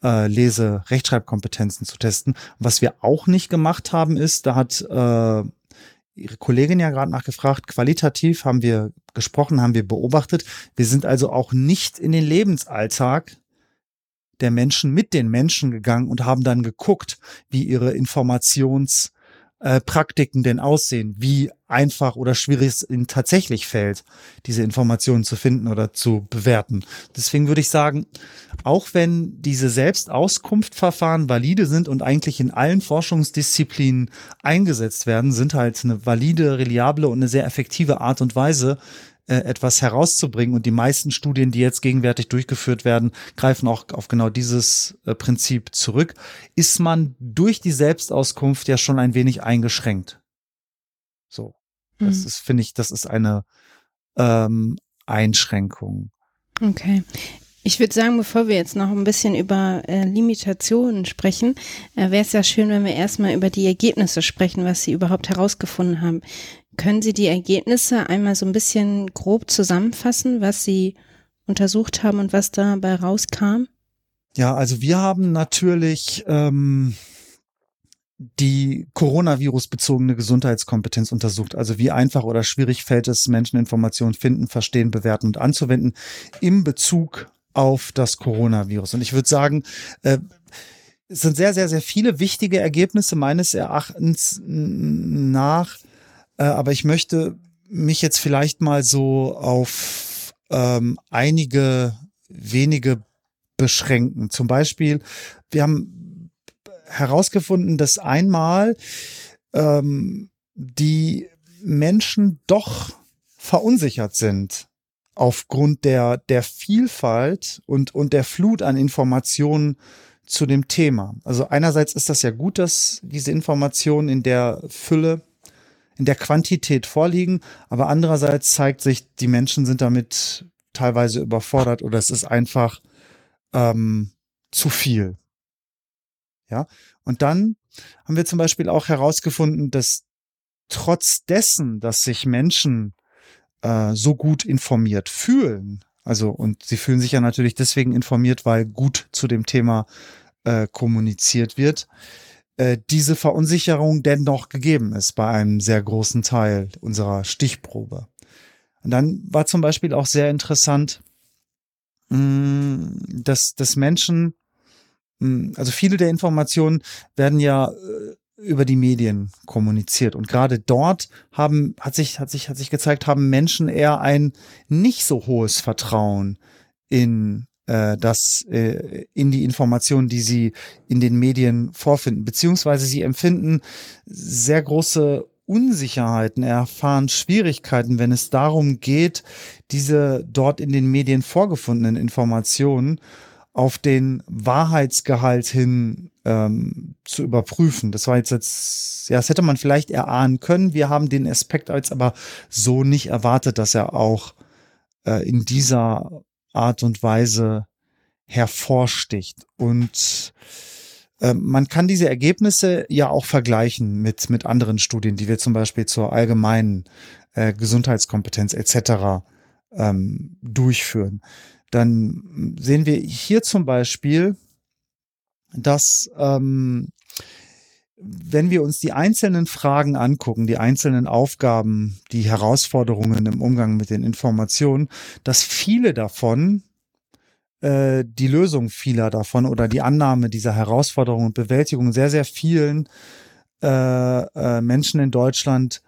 äh, Lese-, Rechtschreibkompetenzen zu testen. Was wir auch nicht gemacht haben, ist, da hat äh, Ihre Kollegin ja gerade nachgefragt, qualitativ haben wir gesprochen, haben wir beobachtet. Wir sind also auch nicht in den Lebensalltag der Menschen mit den Menschen gegangen und haben dann geguckt, wie ihre Informations- äh, Praktiken denn aussehen, wie einfach oder schwierig es ihnen tatsächlich fällt, diese Informationen zu finden oder zu bewerten. Deswegen würde ich sagen, auch wenn diese Selbstauskunftverfahren valide sind und eigentlich in allen Forschungsdisziplinen eingesetzt werden, sind halt eine valide, reliable und eine sehr effektive Art und Weise, äh, etwas herauszubringen. Und die meisten Studien, die jetzt gegenwärtig durchgeführt werden, greifen auch auf genau dieses äh, Prinzip zurück. Ist man durch die Selbstauskunft ja schon ein wenig eingeschränkt. So. Das mhm. ist, finde ich, das ist eine ähm, Einschränkung. Okay. Ich würde sagen, bevor wir jetzt noch ein bisschen über äh, Limitationen sprechen, äh, wäre es ja schön, wenn wir erstmal über die Ergebnisse sprechen, was Sie überhaupt herausgefunden haben. Können Sie die Ergebnisse einmal so ein bisschen grob zusammenfassen, was Sie untersucht haben und was dabei rauskam? Ja, also wir haben natürlich ähm, die Coronavirus-bezogene Gesundheitskompetenz untersucht. Also wie einfach oder schwierig fällt es, Menschen Informationen finden, verstehen, bewerten und anzuwenden im Bezug auf das Coronavirus. Und ich würde sagen, äh, es sind sehr, sehr, sehr viele wichtige Ergebnisse meines Erachtens nach äh, aber ich möchte mich jetzt vielleicht mal so auf ähm, einige wenige beschränken. Zum Beispiel, wir haben herausgefunden, dass einmal ähm, die Menschen doch verunsichert sind aufgrund der, der Vielfalt und, und der Flut an Informationen, zu dem Thema. Also einerseits ist das ja gut, dass diese Informationen in der Fülle, in der Quantität vorliegen, aber andererseits zeigt sich, die Menschen sind damit teilweise überfordert oder es ist einfach ähm, zu viel. Ja, und dann haben wir zum Beispiel auch herausgefunden, dass trotz dessen, dass sich Menschen äh, so gut informiert fühlen, also und sie fühlen sich ja natürlich deswegen informiert, weil gut zu dem Thema äh, kommuniziert wird, äh, diese Verunsicherung dennoch gegeben ist bei einem sehr großen Teil unserer Stichprobe. Und dann war zum Beispiel auch sehr interessant, mm, dass, dass Menschen, mm, also viele der Informationen werden ja äh, über die Medien kommuniziert. Und gerade dort haben, hat sich, hat sich, hat sich gezeigt, haben Menschen eher ein nicht so hohes Vertrauen in äh, das, äh, in die Informationen, die sie in den Medien vorfinden, beziehungsweise sie empfinden sehr große Unsicherheiten, erfahren Schwierigkeiten, wenn es darum geht, diese dort in den Medien vorgefundenen Informationen auf den Wahrheitsgehalt hin ähm, zu überprüfen. Das war jetzt, jetzt, ja, das hätte man vielleicht erahnen können. Wir haben den Aspekt als aber so nicht erwartet, dass er auch äh, in dieser Art und Weise hervorsticht. Und äh, man kann diese Ergebnisse ja auch vergleichen mit, mit anderen Studien, die wir zum Beispiel zur allgemeinen äh, Gesundheitskompetenz etc. Ähm, durchführen. Dann sehen wir hier zum Beispiel, dass ähm, wenn wir uns die einzelnen Fragen angucken, die einzelnen Aufgaben, die Herausforderungen im Umgang mit den Informationen, dass viele davon äh, die Lösung vieler davon oder die Annahme dieser Herausforderungen und Bewältigung sehr, sehr vielen äh, äh, Menschen in Deutschland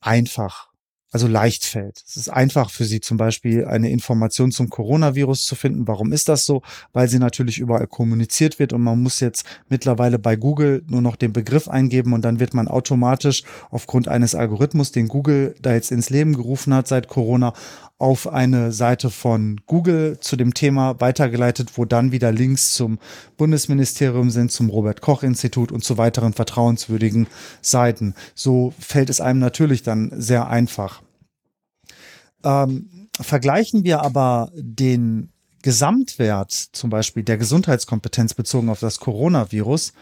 einfach also leicht fällt. Es ist einfach für sie zum Beispiel eine Information zum Coronavirus zu finden. Warum ist das so? Weil sie natürlich überall kommuniziert wird und man muss jetzt mittlerweile bei Google nur noch den Begriff eingeben und dann wird man automatisch aufgrund eines Algorithmus, den Google da jetzt ins Leben gerufen hat seit Corona, auf eine Seite von Google zu dem Thema weitergeleitet, wo dann wieder Links zum Bundesministerium sind, zum Robert Koch Institut und zu weiteren vertrauenswürdigen Seiten. So fällt es einem natürlich dann sehr einfach. Ähm, vergleichen wir aber den Gesamtwert zum Beispiel der Gesundheitskompetenz bezogen auf das Coronavirus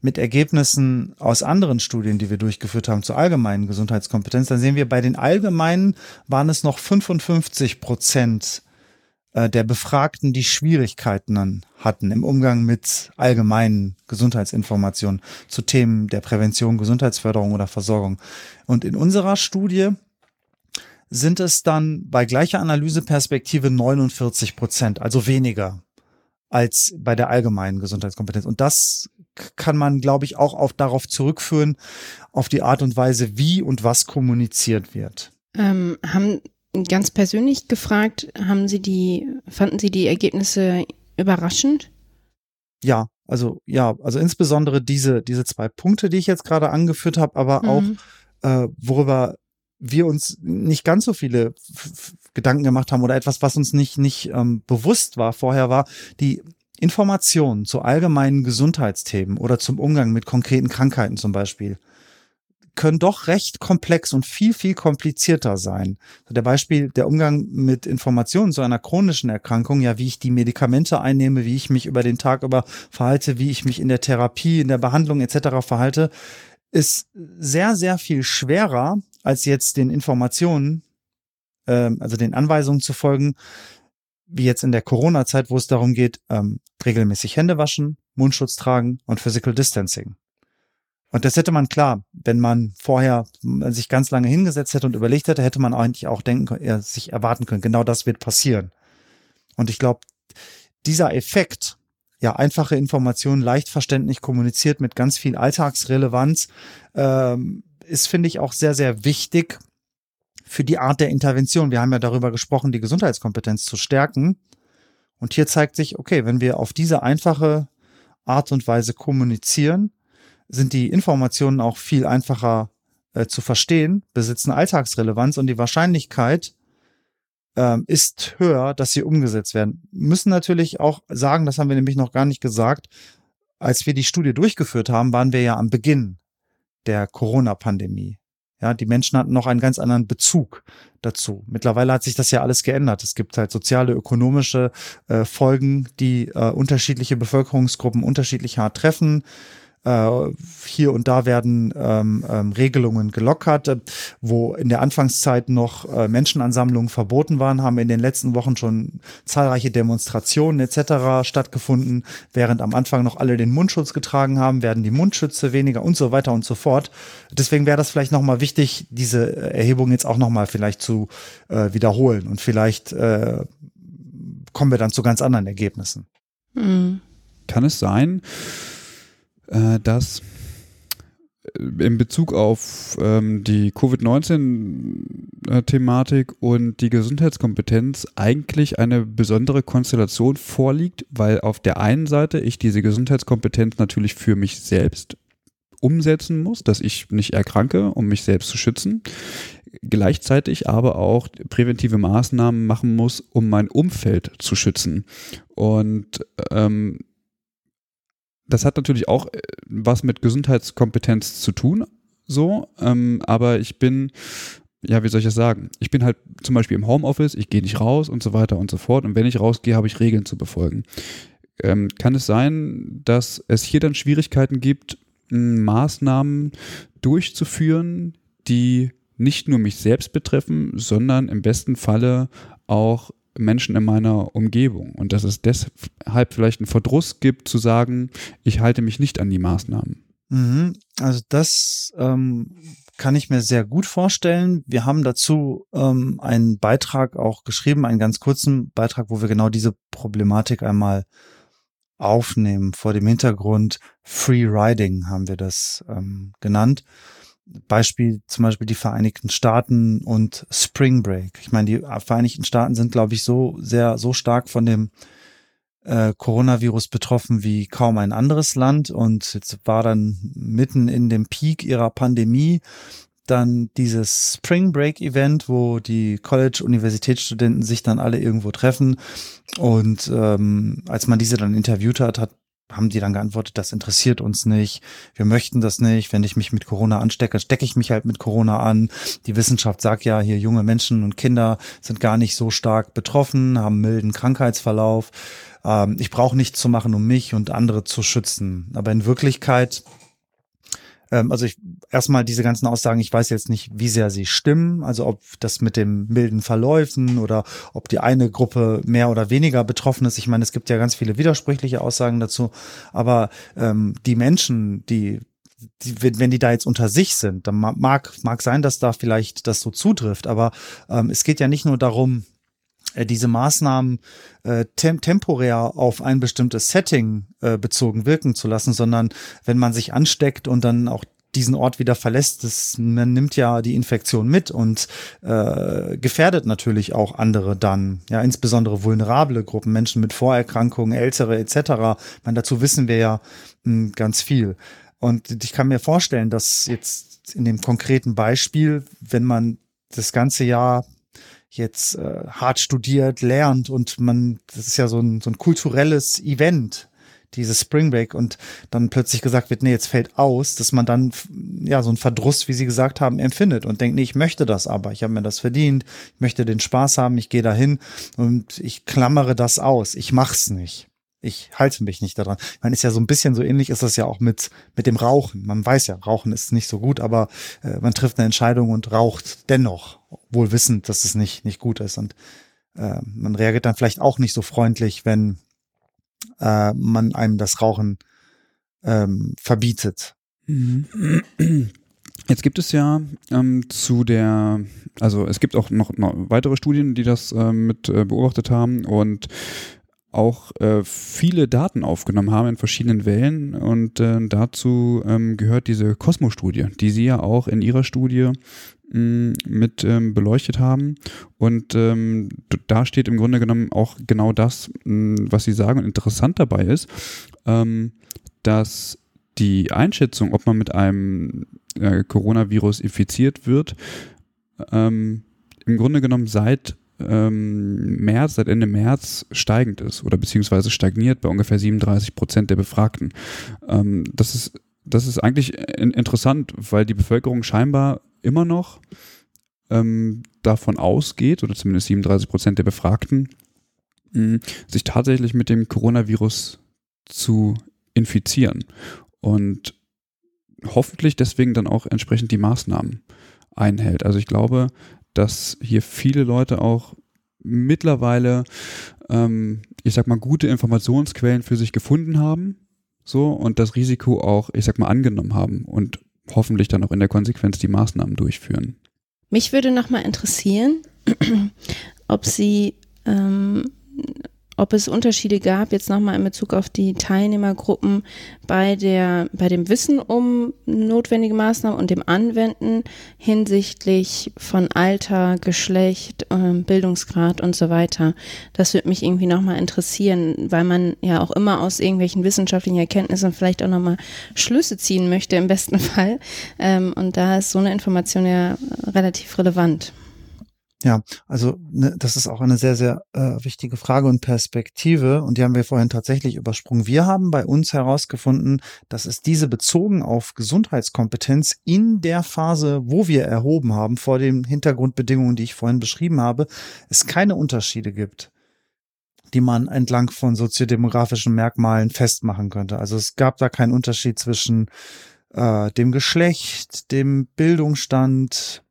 mit Ergebnissen aus anderen Studien, die wir durchgeführt haben zur allgemeinen Gesundheitskompetenz, dann sehen wir, bei den allgemeinen waren es noch 55 Prozent äh, der Befragten, die Schwierigkeiten hatten im Umgang mit allgemeinen Gesundheitsinformationen zu Themen der Prävention, Gesundheitsförderung oder Versorgung. Und in unserer Studie sind es dann bei gleicher Analyseperspektive 49 Prozent, also weniger als bei der allgemeinen Gesundheitskompetenz. Und das kann man, glaube ich, auch auf, darauf zurückführen, auf die Art und Weise, wie und was kommuniziert wird. Ähm, haben ganz persönlich gefragt, haben Sie die, fanden Sie die Ergebnisse überraschend? Ja, also ja, also insbesondere diese, diese zwei Punkte, die ich jetzt gerade angeführt habe, aber mhm. auch äh, worüber wir uns nicht ganz so viele Gedanken gemacht haben oder etwas, was uns nicht, nicht ähm, bewusst war vorher, war die Informationen zu allgemeinen Gesundheitsthemen oder zum Umgang mit konkreten Krankheiten zum Beispiel können doch recht komplex und viel, viel komplizierter sein. Der Beispiel, der Umgang mit Informationen zu einer chronischen Erkrankung, ja, wie ich die Medikamente einnehme, wie ich mich über den Tag über verhalte, wie ich mich in der Therapie, in der Behandlung etc. verhalte, ist sehr, sehr viel schwerer als jetzt den Informationen, äh, also den Anweisungen zu folgen, wie jetzt in der Corona-Zeit, wo es darum geht, ähm, regelmäßig Hände waschen, Mundschutz tragen und Physical Distancing. Und das hätte man klar, wenn man vorher sich ganz lange hingesetzt hätte und überlegt hätte, hätte man eigentlich auch denken, ja, sich erwarten können, genau das wird passieren. Und ich glaube, dieser Effekt, ja, einfache Informationen leicht verständlich kommuniziert mit ganz viel Alltagsrelevanz, ähm, ist, finde ich, auch sehr, sehr wichtig für die Art der Intervention. Wir haben ja darüber gesprochen, die Gesundheitskompetenz zu stärken. Und hier zeigt sich, okay, wenn wir auf diese einfache Art und Weise kommunizieren, sind die Informationen auch viel einfacher äh, zu verstehen, besitzen Alltagsrelevanz und die Wahrscheinlichkeit, ähm, ist höher, dass sie umgesetzt werden. Müssen natürlich auch sagen, das haben wir nämlich noch gar nicht gesagt, als wir die Studie durchgeführt haben, waren wir ja am Beginn der Corona-Pandemie. Ja, die Menschen hatten noch einen ganz anderen Bezug dazu. Mittlerweile hat sich das ja alles geändert. Es gibt halt soziale, ökonomische äh, Folgen, die äh, unterschiedliche Bevölkerungsgruppen unterschiedlich hart treffen. Äh, hier und da werden ähm, ähm, Regelungen gelockert, äh, wo in der Anfangszeit noch äh, Menschenansammlungen verboten waren, haben in den letzten Wochen schon zahlreiche Demonstrationen etc. stattgefunden. Während am Anfang noch alle den Mundschutz getragen haben, werden die Mundschütze weniger und so weiter und so fort. Deswegen wäre das vielleicht nochmal wichtig, diese Erhebung jetzt auch nochmal vielleicht zu äh, wiederholen und vielleicht äh, kommen wir dann zu ganz anderen Ergebnissen. Mhm. Kann es sein, äh, dass äh, in Bezug auf ähm, die Covid-19-Thematik und die Gesundheitskompetenz eigentlich eine besondere Konstellation vorliegt, weil auf der einen Seite ich diese Gesundheitskompetenz natürlich für mich selbst umsetzen muss, dass ich nicht erkranke, um mich selbst zu schützen, gleichzeitig aber auch präventive Maßnahmen machen muss, um mein Umfeld zu schützen. Und ähm, das hat natürlich auch äh, was mit Gesundheitskompetenz zu tun, so, ähm, aber ich bin, ja, wie soll ich das sagen? Ich bin halt zum Beispiel im Homeoffice, ich gehe nicht raus und so weiter und so fort. Und wenn ich rausgehe, habe ich Regeln zu befolgen. Ähm, kann es sein, dass es hier dann Schwierigkeiten gibt, Maßnahmen durchzuführen, die nicht nur mich selbst betreffen, sondern im besten Falle auch Menschen in meiner Umgebung und dass es deshalb vielleicht einen Verdruss gibt zu sagen, ich halte mich nicht an die Maßnahmen. Mhm. Also das ähm, kann ich mir sehr gut vorstellen. Wir haben dazu ähm, einen Beitrag auch geschrieben, einen ganz kurzen Beitrag, wo wir genau diese Problematik einmal aufnehmen. Vor dem Hintergrund Free Riding haben wir das ähm, genannt. Beispiel zum Beispiel die Vereinigten Staaten und Spring Break. Ich meine, die Vereinigten Staaten sind, glaube ich, so sehr, so stark von dem äh, Coronavirus betroffen wie kaum ein anderes Land. Und jetzt war dann mitten in dem Peak ihrer Pandemie dann dieses Spring Break Event, wo die College-Universitätsstudenten sich dann alle irgendwo treffen. Und ähm, als man diese dann interviewt hat, hat haben die dann geantwortet, das interessiert uns nicht, wir möchten das nicht, wenn ich mich mit Corona anstecke, stecke ich mich halt mit Corona an. Die Wissenschaft sagt ja, hier junge Menschen und Kinder sind gar nicht so stark betroffen, haben milden Krankheitsverlauf. Ähm, ich brauche nichts zu machen, um mich und andere zu schützen. Aber in Wirklichkeit also ich erstmal diese ganzen Aussagen, ich weiß jetzt nicht, wie sehr sie stimmen, also ob das mit dem milden Verläufen oder ob die eine Gruppe mehr oder weniger betroffen ist. Ich meine, es gibt ja ganz viele widersprüchliche Aussagen dazu, aber ähm, die Menschen, die die, wenn die da jetzt unter sich sind, dann mag, mag sein, dass da vielleicht das so zutrifft, aber ähm, es geht ja nicht nur darum, diese Maßnahmen äh, tem temporär auf ein bestimmtes Setting äh, bezogen wirken zu lassen, sondern wenn man sich ansteckt und dann auch diesen Ort wieder verlässt, das, man nimmt ja die Infektion mit und äh, gefährdet natürlich auch andere dann, ja, insbesondere vulnerable Gruppen, Menschen mit Vorerkrankungen, Ältere etc. Meine, dazu wissen wir ja mh, hm, ganz viel. Und ich kann mir vorstellen, dass jetzt in dem konkreten Beispiel, wenn man das ganze Jahr jetzt äh, hart studiert, lernt und man, das ist ja so ein, so ein kulturelles Event, dieses Spring Break und dann plötzlich gesagt wird, nee, jetzt fällt aus, dass man dann ja so ein Verdruss, wie Sie gesagt haben, empfindet und denkt, nee, ich möchte das aber, ich habe mir das verdient, ich möchte den Spaß haben, ich gehe dahin und ich klammere das aus, ich mach's nicht. Ich halte mich nicht daran. Meine, ist ja so ein bisschen so ähnlich ist das ja auch mit, mit dem Rauchen. Man weiß ja, Rauchen ist nicht so gut, aber äh, man trifft eine Entscheidung und raucht dennoch, wohl wissend, dass es nicht, nicht gut ist. Und äh, man reagiert dann vielleicht auch nicht so freundlich, wenn äh, man einem das Rauchen ähm, verbietet. Mhm. Jetzt gibt es ja ähm, zu der, also es gibt auch noch, noch weitere Studien, die das äh, mit äh, beobachtet haben und auch äh, viele Daten aufgenommen haben in verschiedenen Wellen und äh, dazu ähm, gehört diese Cosmo-Studie, die Sie ja auch in Ihrer Studie mh, mit ähm, beleuchtet haben. Und ähm, da steht im Grunde genommen auch genau das, mh, was Sie sagen. Und interessant dabei ist, ähm, dass die Einschätzung, ob man mit einem äh, Coronavirus infiziert wird, ähm, im Grunde genommen seit ähm, März, seit Ende März steigend ist oder beziehungsweise stagniert bei ungefähr 37 Prozent der Befragten. Ähm, das ist das ist eigentlich in, interessant, weil die Bevölkerung scheinbar immer noch ähm, davon ausgeht, oder zumindest 37 Prozent der Befragten, mh, sich tatsächlich mit dem Coronavirus zu infizieren. Und hoffentlich deswegen dann auch entsprechend die Maßnahmen einhält. Also ich glaube, dass hier viele Leute auch mittlerweile, ähm, ich sag mal, gute Informationsquellen für sich gefunden haben, so und das Risiko auch, ich sag mal, angenommen haben und hoffentlich dann auch in der Konsequenz die Maßnahmen durchführen. Mich würde nochmal interessieren, ob Sie ähm, ob es Unterschiede gab, jetzt nochmal in Bezug auf die Teilnehmergruppen bei der, bei dem Wissen um notwendige Maßnahmen und dem Anwenden hinsichtlich von Alter, Geschlecht, ähm, Bildungsgrad und so weiter. Das würde mich irgendwie nochmal interessieren, weil man ja auch immer aus irgendwelchen wissenschaftlichen Erkenntnissen vielleicht auch nochmal Schlüsse ziehen möchte im besten Fall. Ähm, und da ist so eine Information ja relativ relevant. Ja, also ne, das ist auch eine sehr, sehr äh, wichtige Frage und Perspektive und die haben wir vorhin tatsächlich übersprungen. Wir haben bei uns herausgefunden, dass es diese bezogen auf Gesundheitskompetenz in der Phase, wo wir erhoben haben, vor den Hintergrundbedingungen, die ich vorhin beschrieben habe, es keine Unterschiede gibt die man entlang von soziodemografischen Merkmalen festmachen könnte. Also es gab da keinen Unterschied zwischen äh, dem Geschlecht, dem Bildungsstand,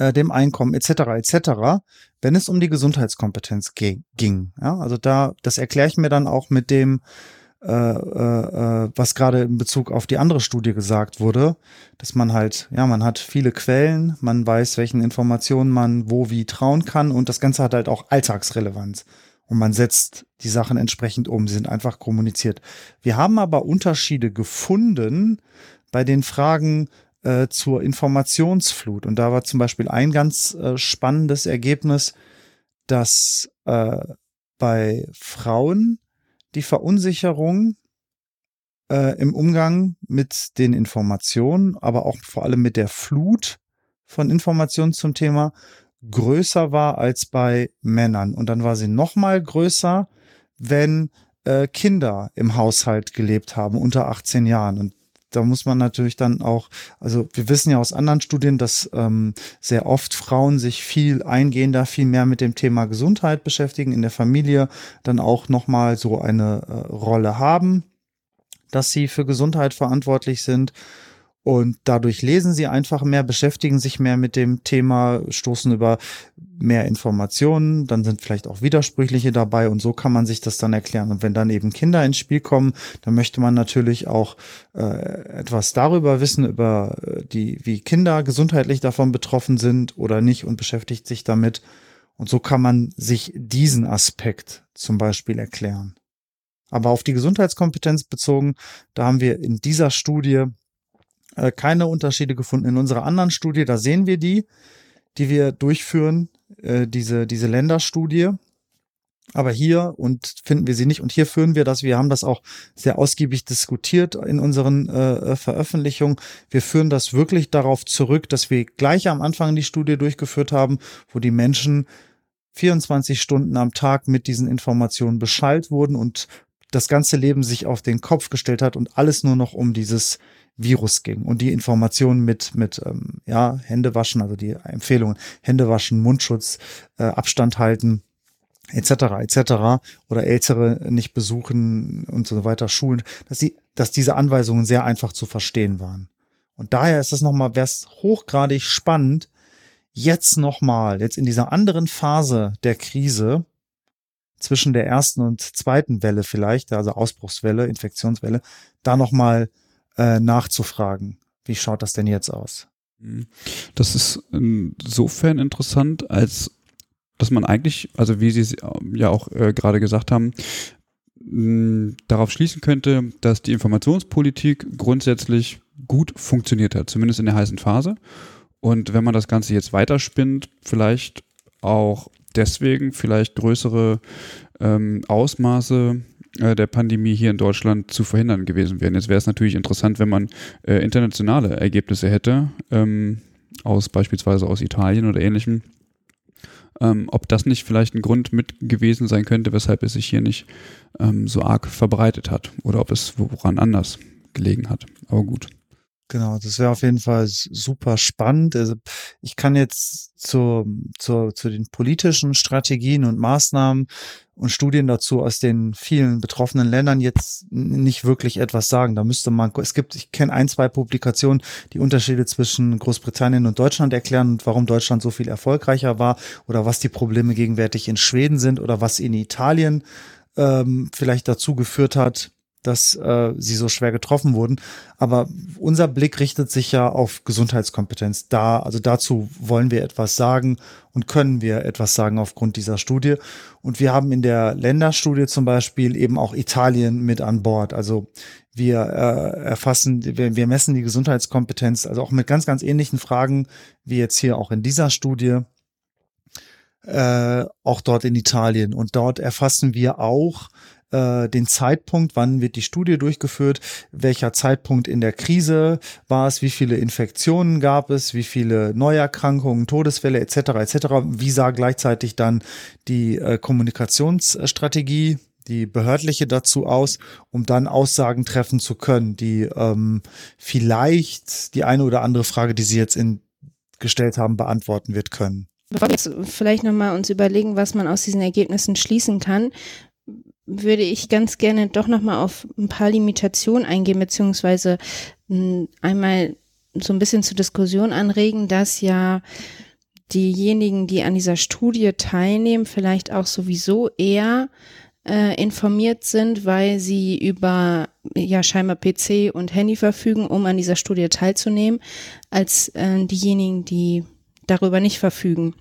äh, dem Einkommen etc. etc., wenn es um die Gesundheitskompetenz ging. Ja, also da, das erkläre ich mir dann auch mit dem, äh, äh, äh, was gerade in Bezug auf die andere Studie gesagt wurde, dass man halt, ja, man hat viele Quellen, man weiß, welchen Informationen man wo wie trauen kann und das Ganze hat halt auch Alltagsrelevanz. Und man setzt die Sachen entsprechend um, sie sind einfach kommuniziert. Wir haben aber Unterschiede gefunden bei den Fragen, äh, zur Informationsflut. Und da war zum Beispiel ein ganz äh, spannendes Ergebnis, dass äh, bei Frauen die Verunsicherung äh, im Umgang mit den Informationen, aber auch vor allem mit der Flut von Informationen zum Thema größer war als bei Männern. Und dann war sie noch mal größer, wenn äh, Kinder im Haushalt gelebt haben unter 18 Jahren. Und da muss man natürlich dann auch, also wir wissen ja aus anderen Studien, dass ähm, sehr oft Frauen sich viel eingehender, viel mehr mit dem Thema Gesundheit beschäftigen, in der Familie dann auch nochmal so eine äh, Rolle haben, dass sie für Gesundheit verantwortlich sind. Und dadurch lesen sie einfach mehr, beschäftigen sich mehr mit dem Thema, stoßen über mehr Informationen, dann sind vielleicht auch widersprüchliche dabei und so kann man sich das dann erklären. Und wenn dann eben Kinder ins Spiel kommen, dann möchte man natürlich auch äh, etwas darüber wissen, über äh, die, wie Kinder gesundheitlich davon betroffen sind oder nicht und beschäftigt sich damit. Und so kann man sich diesen Aspekt zum Beispiel erklären. Aber auf die Gesundheitskompetenz bezogen, da haben wir in dieser Studie äh, keine Unterschiede gefunden. In unserer anderen Studie, da sehen wir die, die wir durchführen, äh, diese, diese Länderstudie. Aber hier und finden wir sie nicht. Und hier führen wir das, wir haben das auch sehr ausgiebig diskutiert in unseren äh, Veröffentlichungen. Wir führen das wirklich darauf zurück, dass wir gleich am Anfang die Studie durchgeführt haben, wo die Menschen 24 Stunden am Tag mit diesen Informationen beschallt wurden und das ganze Leben sich auf den Kopf gestellt hat und alles nur noch um dieses Virus ging und die Informationen mit mit ähm, ja Hände waschen, also die Empfehlungen Hände waschen, Mundschutz, äh, Abstand halten etc. etc. oder Ältere nicht besuchen und so weiter Schulen, dass die dass diese Anweisungen sehr einfach zu verstehen waren. Und daher ist es nochmal, wäre es hochgradig spannend, jetzt nochmal, jetzt in dieser anderen Phase der Krise, zwischen der ersten und zweiten Welle vielleicht, also Ausbruchswelle, Infektionswelle, da nochmal äh, nachzufragen. Wie schaut das denn jetzt aus? Mhm. Das ist insofern interessant, als dass man eigentlich, also wie Sie es ja auch äh, gerade gesagt haben, darauf schließen könnte, dass die Informationspolitik grundsätzlich gut funktioniert hat, zumindest in der heißen Phase. Und wenn man das Ganze jetzt weiterspinnt, vielleicht auch deswegen vielleicht größere ähm, Ausmaße äh, der Pandemie hier in Deutschland zu verhindern gewesen wären. Jetzt wäre es natürlich interessant, wenn man äh, internationale Ergebnisse hätte, ähm, aus beispielsweise aus Italien oder ähnlichem. ähm, ob das nicht vielleicht ein Grund mit gewesen sein könnte, weshalb es sich hier nicht ähm, so arg verbreitet hat oder ob es woran anders gelegen hat. Aber gut. Genau, das wäre auf jeden Fall super spannend. Also ich kann jetzt zu, zu, zu den politischen Strategien und Maßnahmen und Studien dazu aus den vielen betroffenen Ländern jetzt nicht wirklich etwas sagen. Da müsste man, es gibt, ich kenne ein, zwei Publikationen, die Unterschiede zwischen Großbritannien und Deutschland erklären und warum Deutschland so viel erfolgreicher war oder was die Probleme gegenwärtig in Schweden sind oder was in Italien ähm, vielleicht dazu geführt hat, dass äh, sie so schwer getroffen wurden. Aber unser Blick richtet sich ja auf Gesundheitskompetenz. Da, also dazu wollen wir etwas sagen und können wir etwas sagen aufgrund dieser Studie. Und wir haben in der Länderstudie zum Beispiel eben auch Italien mit an Bord. Also wir äh, erfassen, wir, wir messen die Gesundheitskompetenz, also auch mit ganz, ganz ähnlichen Fragen wie jetzt hier auch in dieser Studie. Äh, auch dort in Italien. Und dort erfassen wir auch äh, den Zeitpunkt, wann wird die Studie durchgeführt, welcher Zeitpunkt in der Krise war es, wie viele Infektionen gab es, wie viele Neuerkrankungen, Todesfälle etc. etc. Wie sah gleichzeitig dann die äh, Kommunikationsstrategie die behördliche dazu aus, um dann Aussagen treffen zu können, die ähm, vielleicht die eine oder andere Frage, die Sie jetzt in, gestellt haben, beantworten wird können. Bevor wir jetzt vielleicht nochmal uns überlegen, was man aus diesen Ergebnissen schließen kann, würde ich ganz gerne doch nochmal auf ein paar Limitationen eingehen, beziehungsweise hm, einmal so ein bisschen zur Diskussion anregen, dass ja diejenigen, die an dieser Studie teilnehmen, vielleicht auch sowieso eher äh, informiert sind, weil sie über ja scheinbar PC und Handy verfügen, um an dieser Studie teilzunehmen, als äh, diejenigen, die darüber nicht verfügen.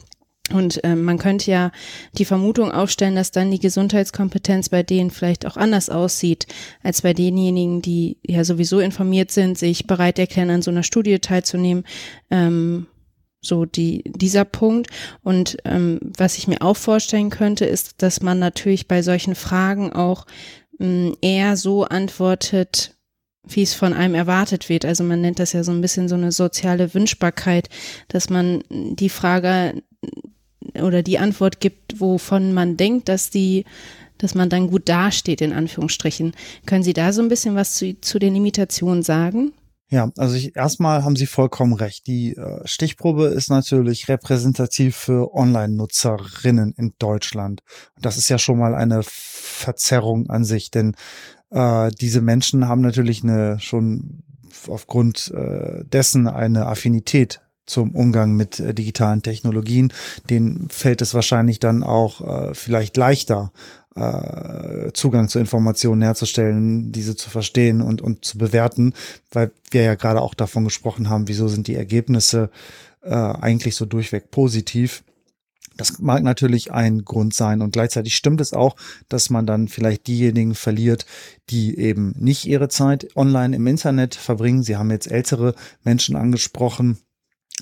Und äh, man könnte ja die Vermutung aufstellen, dass dann die Gesundheitskompetenz bei denen vielleicht auch anders aussieht, als bei denjenigen, die ja sowieso informiert sind, sich bereit erklären, an so einer Studie teilzunehmen. Ähm, so die, dieser Punkt. Und ähm, was ich mir auch vorstellen könnte, ist, dass man natürlich bei solchen Fragen auch mh, eher so antwortet, wie es von einem erwartet wird. Also man nennt das ja so ein bisschen so eine soziale Wünschbarkeit, dass man die Frage oder die Antwort gibt, wovon man denkt, dass die, dass man dann gut dasteht, in Anführungsstrichen. Können Sie da so ein bisschen was zu, zu den Limitationen sagen? Ja, also ich, erstmal haben Sie vollkommen recht. Die äh, Stichprobe ist natürlich repräsentativ für Online-Nutzerinnen in Deutschland. Das ist ja schon mal eine Verzerrung an sich, denn äh, diese Menschen haben natürlich eine schon aufgrund äh, dessen eine Affinität zum Umgang mit äh, digitalen Technologien, denen fällt es wahrscheinlich dann auch äh, vielleicht leichter, äh, Zugang zu Informationen herzustellen, diese zu verstehen und, und zu bewerten, weil wir ja gerade auch davon gesprochen haben, wieso sind die Ergebnisse äh, eigentlich so durchweg positiv. Das mag natürlich ein Grund sein und gleichzeitig stimmt es auch, dass man dann vielleicht diejenigen verliert, die eben nicht ihre Zeit online im Internet verbringen. Sie haben jetzt ältere Menschen angesprochen,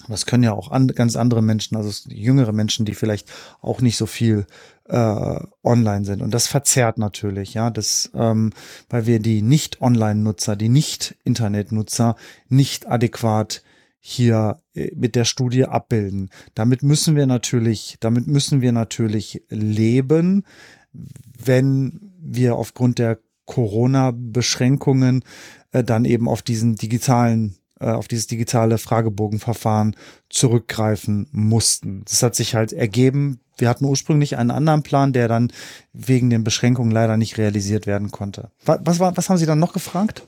das können ja auch an, ganz andere Menschen, also jüngere Menschen, die vielleicht auch nicht so viel äh, online sind. Und das verzerrt natürlich, ja, das, ähm, weil wir die Nicht-Online-Nutzer, die Nicht-Internet-Nutzer nicht adäquat hier äh, mit der Studie abbilden. Damit müssen wir natürlich, damit müssen wir natürlich leben, wenn wir aufgrund der Corona-Beschränkungen äh, dann eben auf diesen digitalen auf dieses digitale Fragebogenverfahren zurückgreifen mussten. Das hat sich halt ergeben. Wir hatten ursprünglich einen anderen Plan, der dann wegen den Beschränkungen leider nicht realisiert werden konnte. Was, was, was haben Sie dann noch gefragt?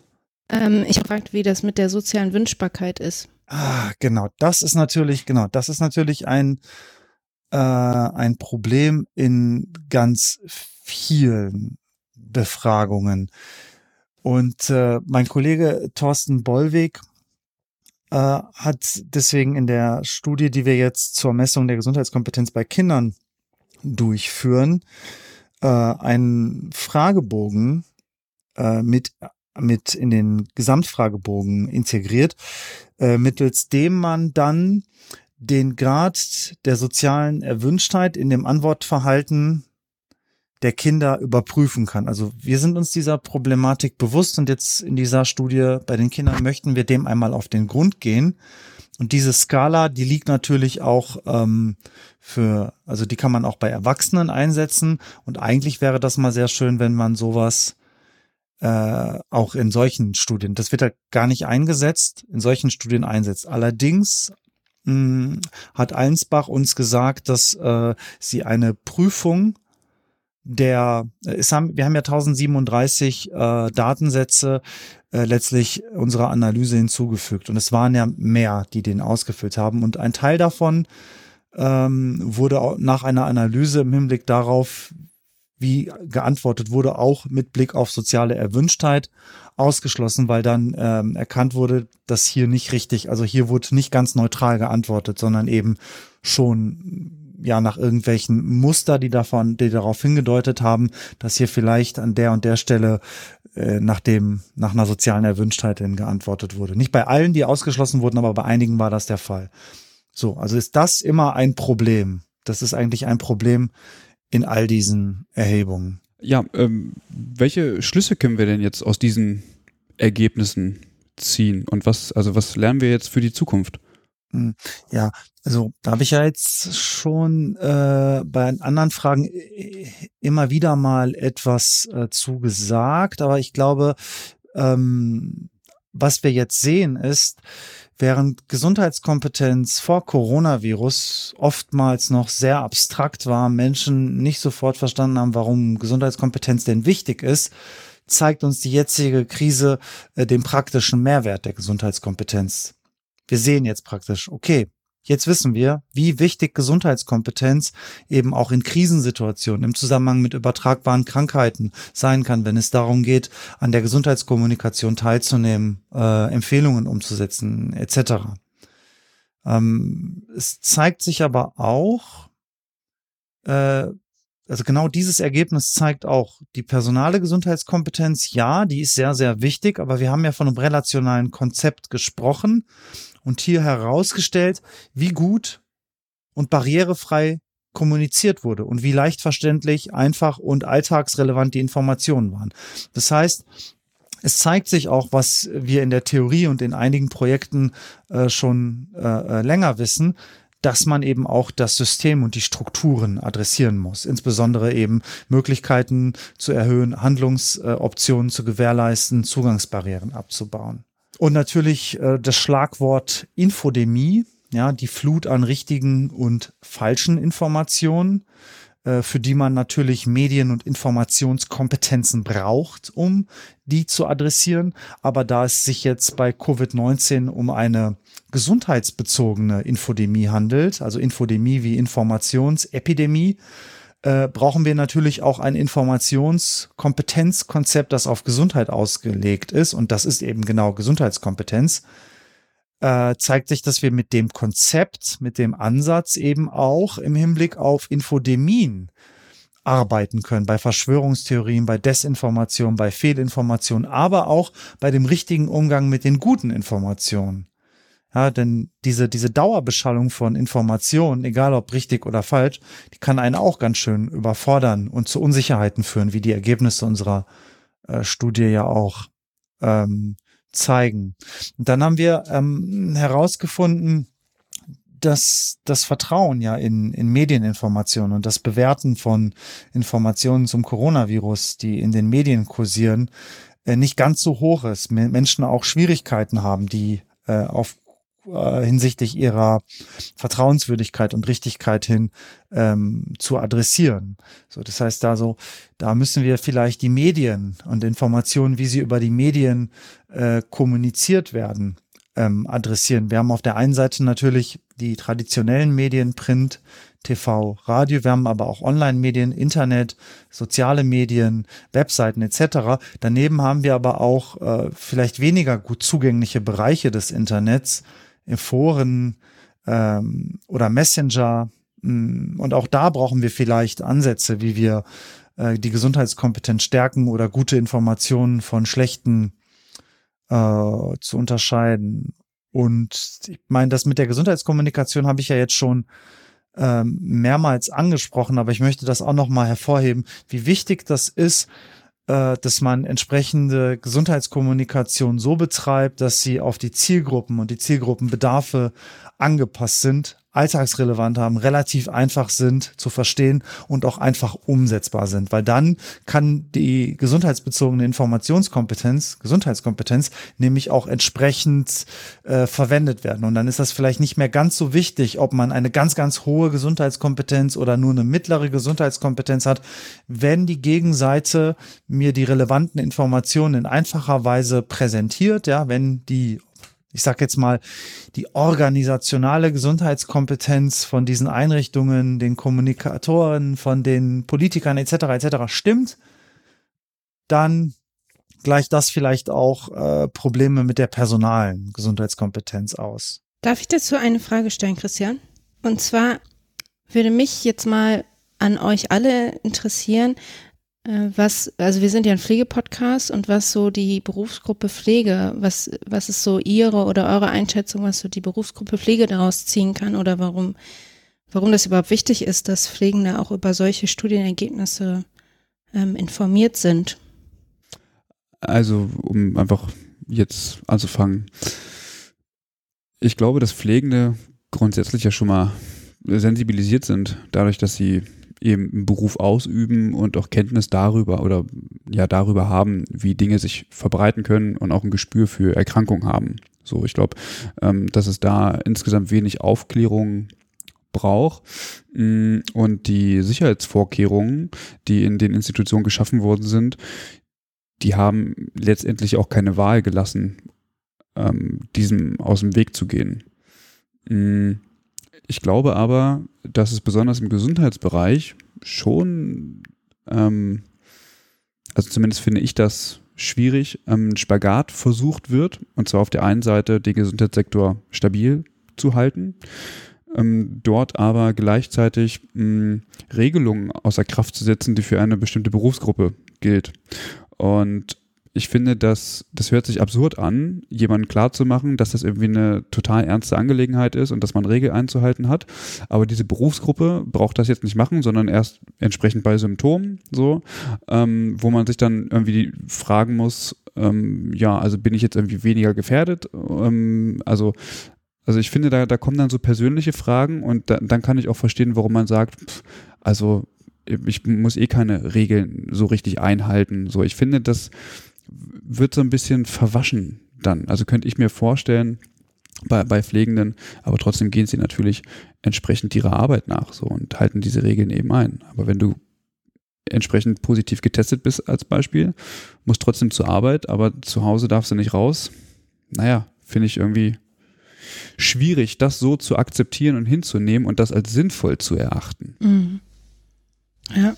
Ähm, ich fragte, wie das mit der sozialen Wünschbarkeit ist. Ah, genau. Das ist natürlich, genau, das ist natürlich ein, äh, ein Problem in ganz vielen Befragungen. Und äh, mein Kollege Thorsten Bollweg äh, hat deswegen in der Studie, die wir jetzt zur Messung der Gesundheitskompetenz bei Kindern durchführen, äh, einen Fragebogen äh, mit mit in den Gesamtfragebogen integriert, äh, mittels dem man dann den Grad der sozialen Erwünschtheit in dem Antwortverhalten der Kinder überprüfen kann. Also wir sind uns dieser Problematik bewusst und jetzt in dieser Studie bei den Kindern möchten wir dem einmal auf den Grund gehen Und diese Skala, die liegt natürlich auch ähm, für, also die kann man auch bei Erwachsenen einsetzen. Und eigentlich wäre das mal sehr schön, wenn man sowas äh, auch in solchen Studien, das wird halt gar nicht eingesetzt, in solchen Studien einsetzt. Allerdings mh, hm, hat Einsbach uns gesagt, dass äh, sie eine Prüfung der, es haben, wir haben ja 1037 äh, Datensätze äh, letztlich unserer Analyse hinzugefügt. Und es waren ja mehr, die den ausgefüllt haben. Und ein Teil davon ähm, wurde auch nach einer Analyse im Hinblick darauf, wie geantwortet wurde, auch mit Blick auf soziale Erwünschtheit ausgeschlossen, weil dann ähm, erkannt wurde, dass hier nicht richtig, also hier wurde nicht ganz neutral geantwortet, sondern eben schon ja nach irgendwelchen Muster, die davon, die darauf hingedeutet haben, dass hier vielleicht an der und der Stelle äh, nach dem, nach einer sozialen Erwünschtheit hin geantwortet wurde. Nicht bei allen, die ausgeschlossen wurden, aber bei einigen war das der Fall. So, also ist das immer ein Problem. Das ist eigentlich ein Problem in all diesen Erhebungen. Ja, ähm, welche Schlüsse können wir denn jetzt aus diesen Ergebnissen ziehen und was, also was lernen wir jetzt für die Zukunft? Hm, ja, also da habe ich ja jetzt schon äh, bei anderen Fragen äh, immer wieder mal etwas äh, zugesagt, aber ich glaube, ähm, was wir jetzt sehen ist, während Gesundheitskompetenz vor Coronavirus oftmals noch sehr abstrakt war, Menschen nicht sofort verstanden haben, warum Gesundheitskompetenz denn wichtig ist, zeigt uns die jetzige Krise äh, den praktischen Mehrwert der Gesundheitskompetenz wir sehen jetzt praktisch, okay, jetzt wissen wir, wie wichtig Gesundheitskompetenz eben auch in Krisensituationen im Zusammenhang mit übertragbaren Krankheiten sein kann, wenn es darum geht, an der Gesundheitskommunikation teilzunehmen, äh, Empfehlungen umzusetzen, etc. Ähm, es zeigt sich aber auch, äh, also genau dieses Ergebnis zeigt auch die personale Gesundheitskompetenz. Ja, die ist sehr, sehr wichtig, aber wir haben ja von einem relationalen Konzept gesprochen und hier herausgestellt, wie gut und barrierefrei kommuniziert wurde und wie leicht verständlich, einfach und alltagsrelevant die Informationen waren. Das heißt, es zeigt sich auch, was wir in der Theorie und in einigen Projekten äh, schon äh, äh länger wissen, dass man eben auch das System und die Strukturen adressieren muss. Insbesondere eben Möglichkeiten zu erhöhen, Handlungsoptionen zu gewährleisten, Zugangsbarrieren abzubauen. Und natürlich äh, das Schlagwort Infodemie, ja, die Flut an richtigen und falschen Informationen, für die man natürlich Medien- und Informationskompetenzen braucht, um die zu adressieren. Aber da es sich jetzt bei Covid-19 um eine gesundheitsbezogene Infodemie handelt, also Infodemie wie Informationsepidemie, äh, brauchen wir natürlich auch ein Informationskompetenzkonzept, das auf Gesundheit ausgelegt ist. Und das ist eben genau Gesundheitskompetenz. Äh, zeigt sich, dass wir mit dem Konzept, mit dem Ansatz eben auch im Hinblick auf Infodemien arbeiten können, bei Verschwörungstheorien, bei Desinformation, bei Fehlinformation, aber auch bei dem richtigen Umgang mit den guten Informationen. Ja, denn diese, diese Dauerbeschallung von Informationen, egal ob richtig oder falsch, die kann einen auch ganz schön überfordern und zu Unsicherheiten führen, wie die Ergebnisse unserer äh, Studie ja auch ähm, zeigen. Und dann haben wir ähm, herausgefunden, dass das Vertrauen ja in, in Medieninformationen und das Bewerten von Informationen zum Coronavirus, die in den Medien kursieren, äh, nicht ganz so hoch ist. Menschen auch Schwierigkeiten haben, die äh, auf äh, hinsichtlich ihrer Vertrauenswürdigkeit und Richtigkeit hin ähm, zu adressieren. So, das heißt, da so, da müssen wir vielleicht die Medien und Informationen, wie sie über die Medien äh, kommuniziert werden, ähm, adressieren. Wir haben auf der einen Seite natürlich die traditionellen Medien, Print, TV, Radio, wir haben aber auch Online-Medien, Internet, soziale Medien, Webseiten etc. Daneben haben wir aber auch äh, vielleicht weniger gut zugängliche Bereiche des Internets, Foren ähm, oder Messenger. Mm, und auch da brauchen wir vielleicht Ansätze, wie wir äh, die Gesundheitskompetenz stärken oder gute Informationen von schlechten äh, zu unterscheiden. Und ich meine, das mit der Gesundheitskommunikation habe ich ja jetzt schon ähm, mehrmals angesprochen, aber ich möchte das auch noch mal hervorheben, wie wichtig das ist, äh, dass man entsprechende Gesundheitskommunikation so betreibt, dass sie auf die Zielgruppen und die Zielgruppenbedarfe angepasst sind alltagsrelevant haben, relativ einfach sind zu verstehen und auch einfach umsetzbar sind, weil dann kann die gesundheitsbezogene Informationskompetenz, Gesundheitskompetenz, nämlich auch entsprechend äh, verwendet werden. Und dann ist das vielleicht nicht mehr ganz so wichtig, ob man eine ganz, ganz hohe Gesundheitskompetenz oder nur eine mittlere Gesundheitskompetenz hat, wenn die Gegenseite mir die relevanten Informationen in einfacher Weise präsentiert, ja, wenn die ich sage jetzt mal, die organisationale Gesundheitskompetenz von diesen Einrichtungen, den Kommunikatoren, von den Politikern etc. etc. stimmt, dann gleicht das vielleicht auch äh, Probleme mit der personalen Gesundheitskompetenz aus. Darf ich dazu eine Frage stellen, Christian? Und zwar würde mich jetzt mal an euch alle interessieren, was, also wir sind ja ein Pflegepodcast und was so die Berufsgruppe Pflege, was, was ist so Ihre oder eure Einschätzung, was so die Berufsgruppe Pflege daraus ziehen kann oder warum, warum das überhaupt wichtig ist, dass Pflegende auch über solche Studienergebnisse ähm, informiert sind? Also, um einfach jetzt anzufangen. Ich glaube, dass Pflegende grundsätzlich ja schon mal sensibilisiert sind, dadurch, dass sie eben einen Beruf ausüben und auch Kenntnis darüber oder ja darüber haben, wie Dinge sich verbreiten können und auch ein Gespür für Erkrankungen haben. So, ich glaube, ähm, dass es da insgesamt wenig Aufklärung braucht mm, und die Sicherheitsvorkehrungen, die in den Institutionen geschaffen worden sind, die haben letztendlich auch keine Wahl gelassen, ähm, diesem aus dem Weg zu gehen. Mm, ich glaube aber, dass es besonders im Gesundheitsbereich schon, ähm, also zumindest finde ich das schwierig, ähm, Spagat versucht wird. Und zwar auf der einen Seite den Gesundheitssektor stabil zu halten, ähm, dort aber gleichzeitig mh, ähm, Regelungen außer Kraft zu setzen, die für eine bestimmte Berufsgruppe gilt. Und ich finde, dass das hört sich absurd an, jemandem klarzumachen, dass das irgendwie eine total ernste Angelegenheit ist und dass man Regeln einzuhalten hat. Aber diese Berufsgruppe braucht das jetzt nicht machen, sondern erst entsprechend bei Symptomen, so, ähm, wo man sich dann irgendwie fragen muss, ähm, ja, also bin ich jetzt irgendwie weniger gefährdet? Ähm, also also ich finde, da, da kommen dann so persönliche Fragen und da, dann kann ich auch verstehen, warum man sagt, pff, also ich muss eh keine Regeln so richtig einhalten. So, ich finde, dass wird so ein bisschen verwaschen dann. Also könnte ich mir vorstellen, bei, bei Pflegenden, aber trotzdem gehen sie natürlich entsprechend ihrer Arbeit nach so und halten diese Regeln eben ein. Aber wenn du entsprechend positiv getestet bist als Beispiel, musst trotzdem zur Arbeit, aber zu Hause darfst du nicht raus. Naja, finde ich irgendwie schwierig, das so zu akzeptieren und hinzunehmen und das als sinnvoll zu erachten. Mhm. Ja,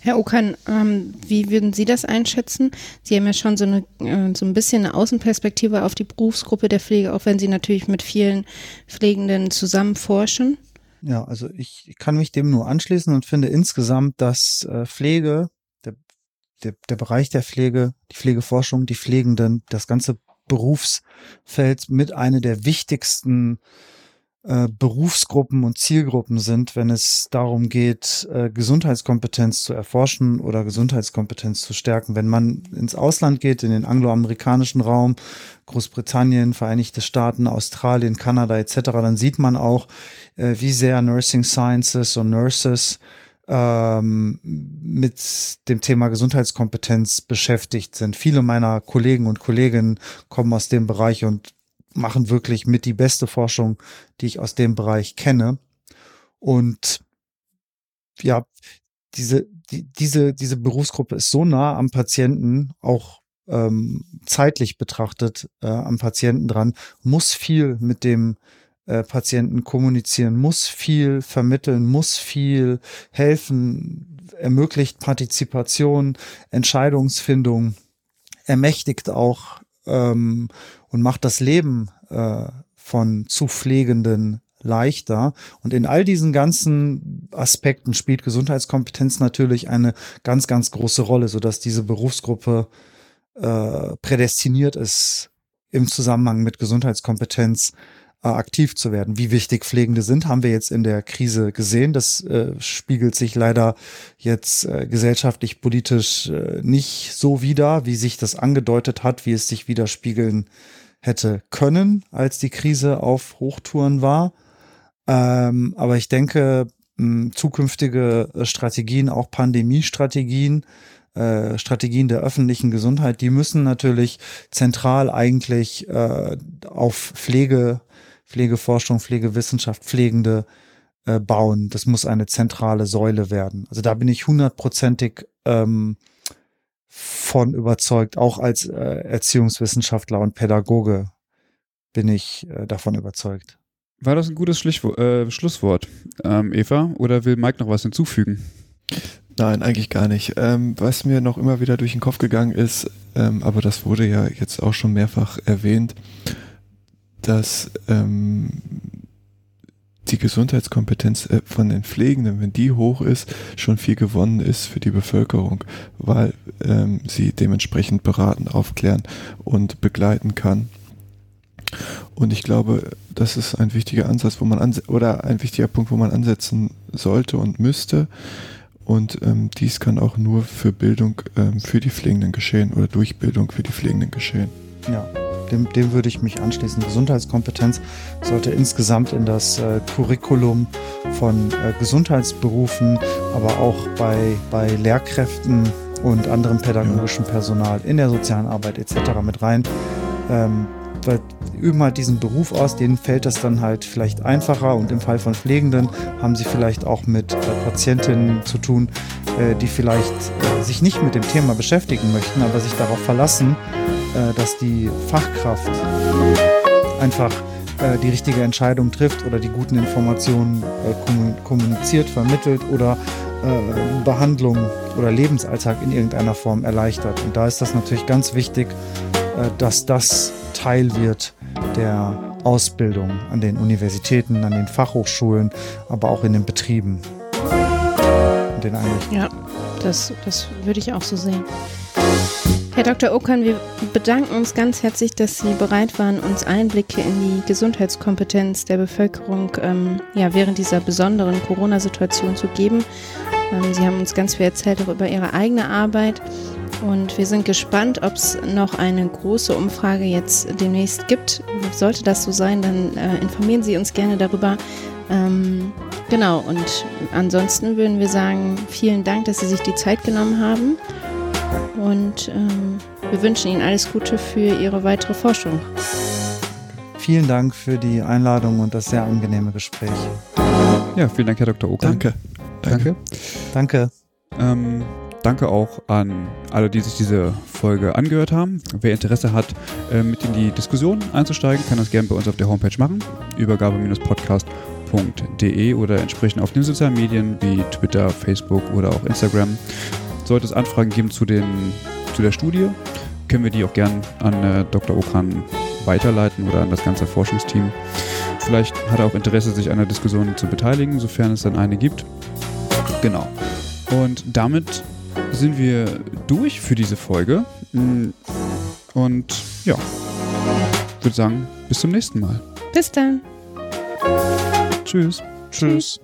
Herr Okan, ähm, wie würden Sie das einschätzen? Sie haben ja schon so, eine, äh, so ein bisschen eine Außenperspektive auf die Berufsgruppe der Pflege, auch wenn Sie natürlich mit vielen Pflegenden zusammen forschen. Ja, also ich kann mich dem nur anschließen und finde insgesamt, dass äh, Pflege, der, der, der Bereich der Pflege, die Pflegeforschung, die Pflegenden, das ganze Berufsfeld mit einer der wichtigsten äh, Berufsgruppen und Zielgruppen sind, wenn es darum geht, äh, Gesundheitskompetenz zu erforschen oder Gesundheitskompetenz zu stärken. Wenn man ins Ausland geht, in den angloamerikanischen Raum, Großbritannien, Vereinigte Staaten, Australien, Kanada etc., dann sieht man auch, äh, wie sehr Nursing Sciences und Nurses ähm, mit dem Thema Gesundheitskompetenz beschäftigt sind. Viele meiner Kollegen und Kolleginnen kommen aus dem Bereich und machen wirklich mit die beste Forschung, die ich aus dem Bereich kenne. Und ja, diese, die, diese, diese Berufsgruppe ist so nah am Patienten, auch ähm, zeitlich betrachtet äh, am Patienten dran, muss viel mit dem äh, Patienten kommunizieren, muss viel vermitteln, muss viel helfen, ermöglicht Partizipation, Entscheidungsfindung, ermächtigt auch ähm, und macht das Leben äh, von zu Pflegenden leichter. Und in all diesen ganzen Aspekten spielt Gesundheitskompetenz natürlich eine ganz, ganz große Rolle, sodass diese Berufsgruppe äh, prädestiniert ist, im Zusammenhang mit Gesundheitskompetenz aktiv zu werden. Wie wichtig Pflegende sind, haben wir jetzt in der Krise gesehen. Das äh, spiegelt sich leider jetzt äh, gesellschaftlich, politisch äh, nicht so wider, wie sich das angedeutet hat, wie es sich widerspiegeln hätte können, als die Krise auf Hochtouren war. Ähm, aber ich denke, mh, zukünftige Strategien, auch Pandemiestrategien, äh, Strategien der öffentlichen Gesundheit, die müssen natürlich zentral eigentlich äh, auf Pflege, Pflegeforschung, Pflegewissenschaft, Pflegende äh, bauen. Das muss eine zentrale Säule werden. Also da bin ich hundertprozentig ähm, von überzeugt, auch als äh, Erziehungswissenschaftler und Pädagoge bin ich äh, davon überzeugt. War das ein gutes Schlichwo äh, Schlusswort, ähm, Eva? Oder will Mike noch was hinzufügen? Nein, eigentlich gar nicht. Ähm, was mir noch immer wieder durch den Kopf gegangen ist, ähm, aber das wurde ja jetzt auch schon mehrfach erwähnt, dass ähm, die Gesundheitskompetenz äh, von den Pflegenden, wenn die hoch ist, schon viel gewonnen ist für die Bevölkerung, weil ähm, sie dementsprechend beraten, aufklären und begleiten kann. Und ich glaube, das ist ein wichtiger Ansatz, wo man oder ein wichtiger Punkt, wo man ansetzen sollte und müsste. Und ähm, dies kann auch nur für Bildung ähm, für die Pflegenden geschehen oder durch Bildung für die Pflegenden geschehen. Ja, dem, dem würde ich mich anschließen. Gesundheitskompetenz sollte insgesamt in das äh, Curriculum von äh, Gesundheitsberufen, aber auch bei, bei Lehrkräften und anderem pädagogischen Personal in der sozialen Arbeit etc. mit rein. Ähm, weil üben halt diesen Beruf aus, denen fällt das dann halt vielleicht einfacher und im Fall von Pflegenden haben sie vielleicht auch mit äh, Patientinnen zu tun, äh, die vielleicht äh, sich nicht mit dem Thema beschäftigen möchten, aber sich darauf verlassen, äh, dass die Fachkraft einfach äh, die richtige Entscheidung trifft oder die guten Informationen äh, kommuniziert, vermittelt oder Behandlung oder Lebensalltag in irgendeiner Form erleichtert. Und da ist das natürlich ganz wichtig, dass das Teil wird der Ausbildung an den Universitäten, an den Fachhochschulen, aber auch in den Betrieben. Den ja, das, das würde ich auch so sehen. Herr Dr. Okan, wir bedanken uns ganz herzlich, dass Sie bereit waren, uns Einblicke in die Gesundheitskompetenz der Bevölkerung ähm, ja, während dieser besonderen Corona-Situation zu geben. Ähm, Sie haben uns ganz viel erzählt auch über Ihre eigene Arbeit. Und wir sind gespannt, ob es noch eine große Umfrage jetzt demnächst gibt. Sollte das so sein, dann äh, informieren Sie uns gerne darüber. Ähm, genau, und ansonsten würden wir sagen, vielen Dank, dass Sie sich die Zeit genommen haben. Und ähm, wir wünschen Ihnen alles Gute für Ihre weitere Forschung. Vielen Dank für die Einladung und das sehr angenehme Gespräch. Ja, vielen Dank, Herr Dr. Oka. Danke. Danke. Danke. Ähm, Danke auch an alle, die sich diese Folge angehört haben. Wer Interesse hat, äh, mit in die Diskussion einzusteigen, kann das gerne bei uns auf der Homepage machen, übergabe-podcast.de oder entsprechend auf den sozialen Medien wie Twitter, Facebook oder auch Instagram. Sollte es Anfragen geben zu, den, zu der Studie, können wir die auch gerne an äh, Dr. Okan weiterleiten oder an das ganze Forschungsteam. Vielleicht hat er auch Interesse, sich an der Diskussion zu beteiligen, sofern es dann eine gibt. Genau. Und damit sind wir durch für diese Folge. Mm, und ja, würde sagen, bis zum nächsten Mal. Bis dann. Tschüss. Tschüss.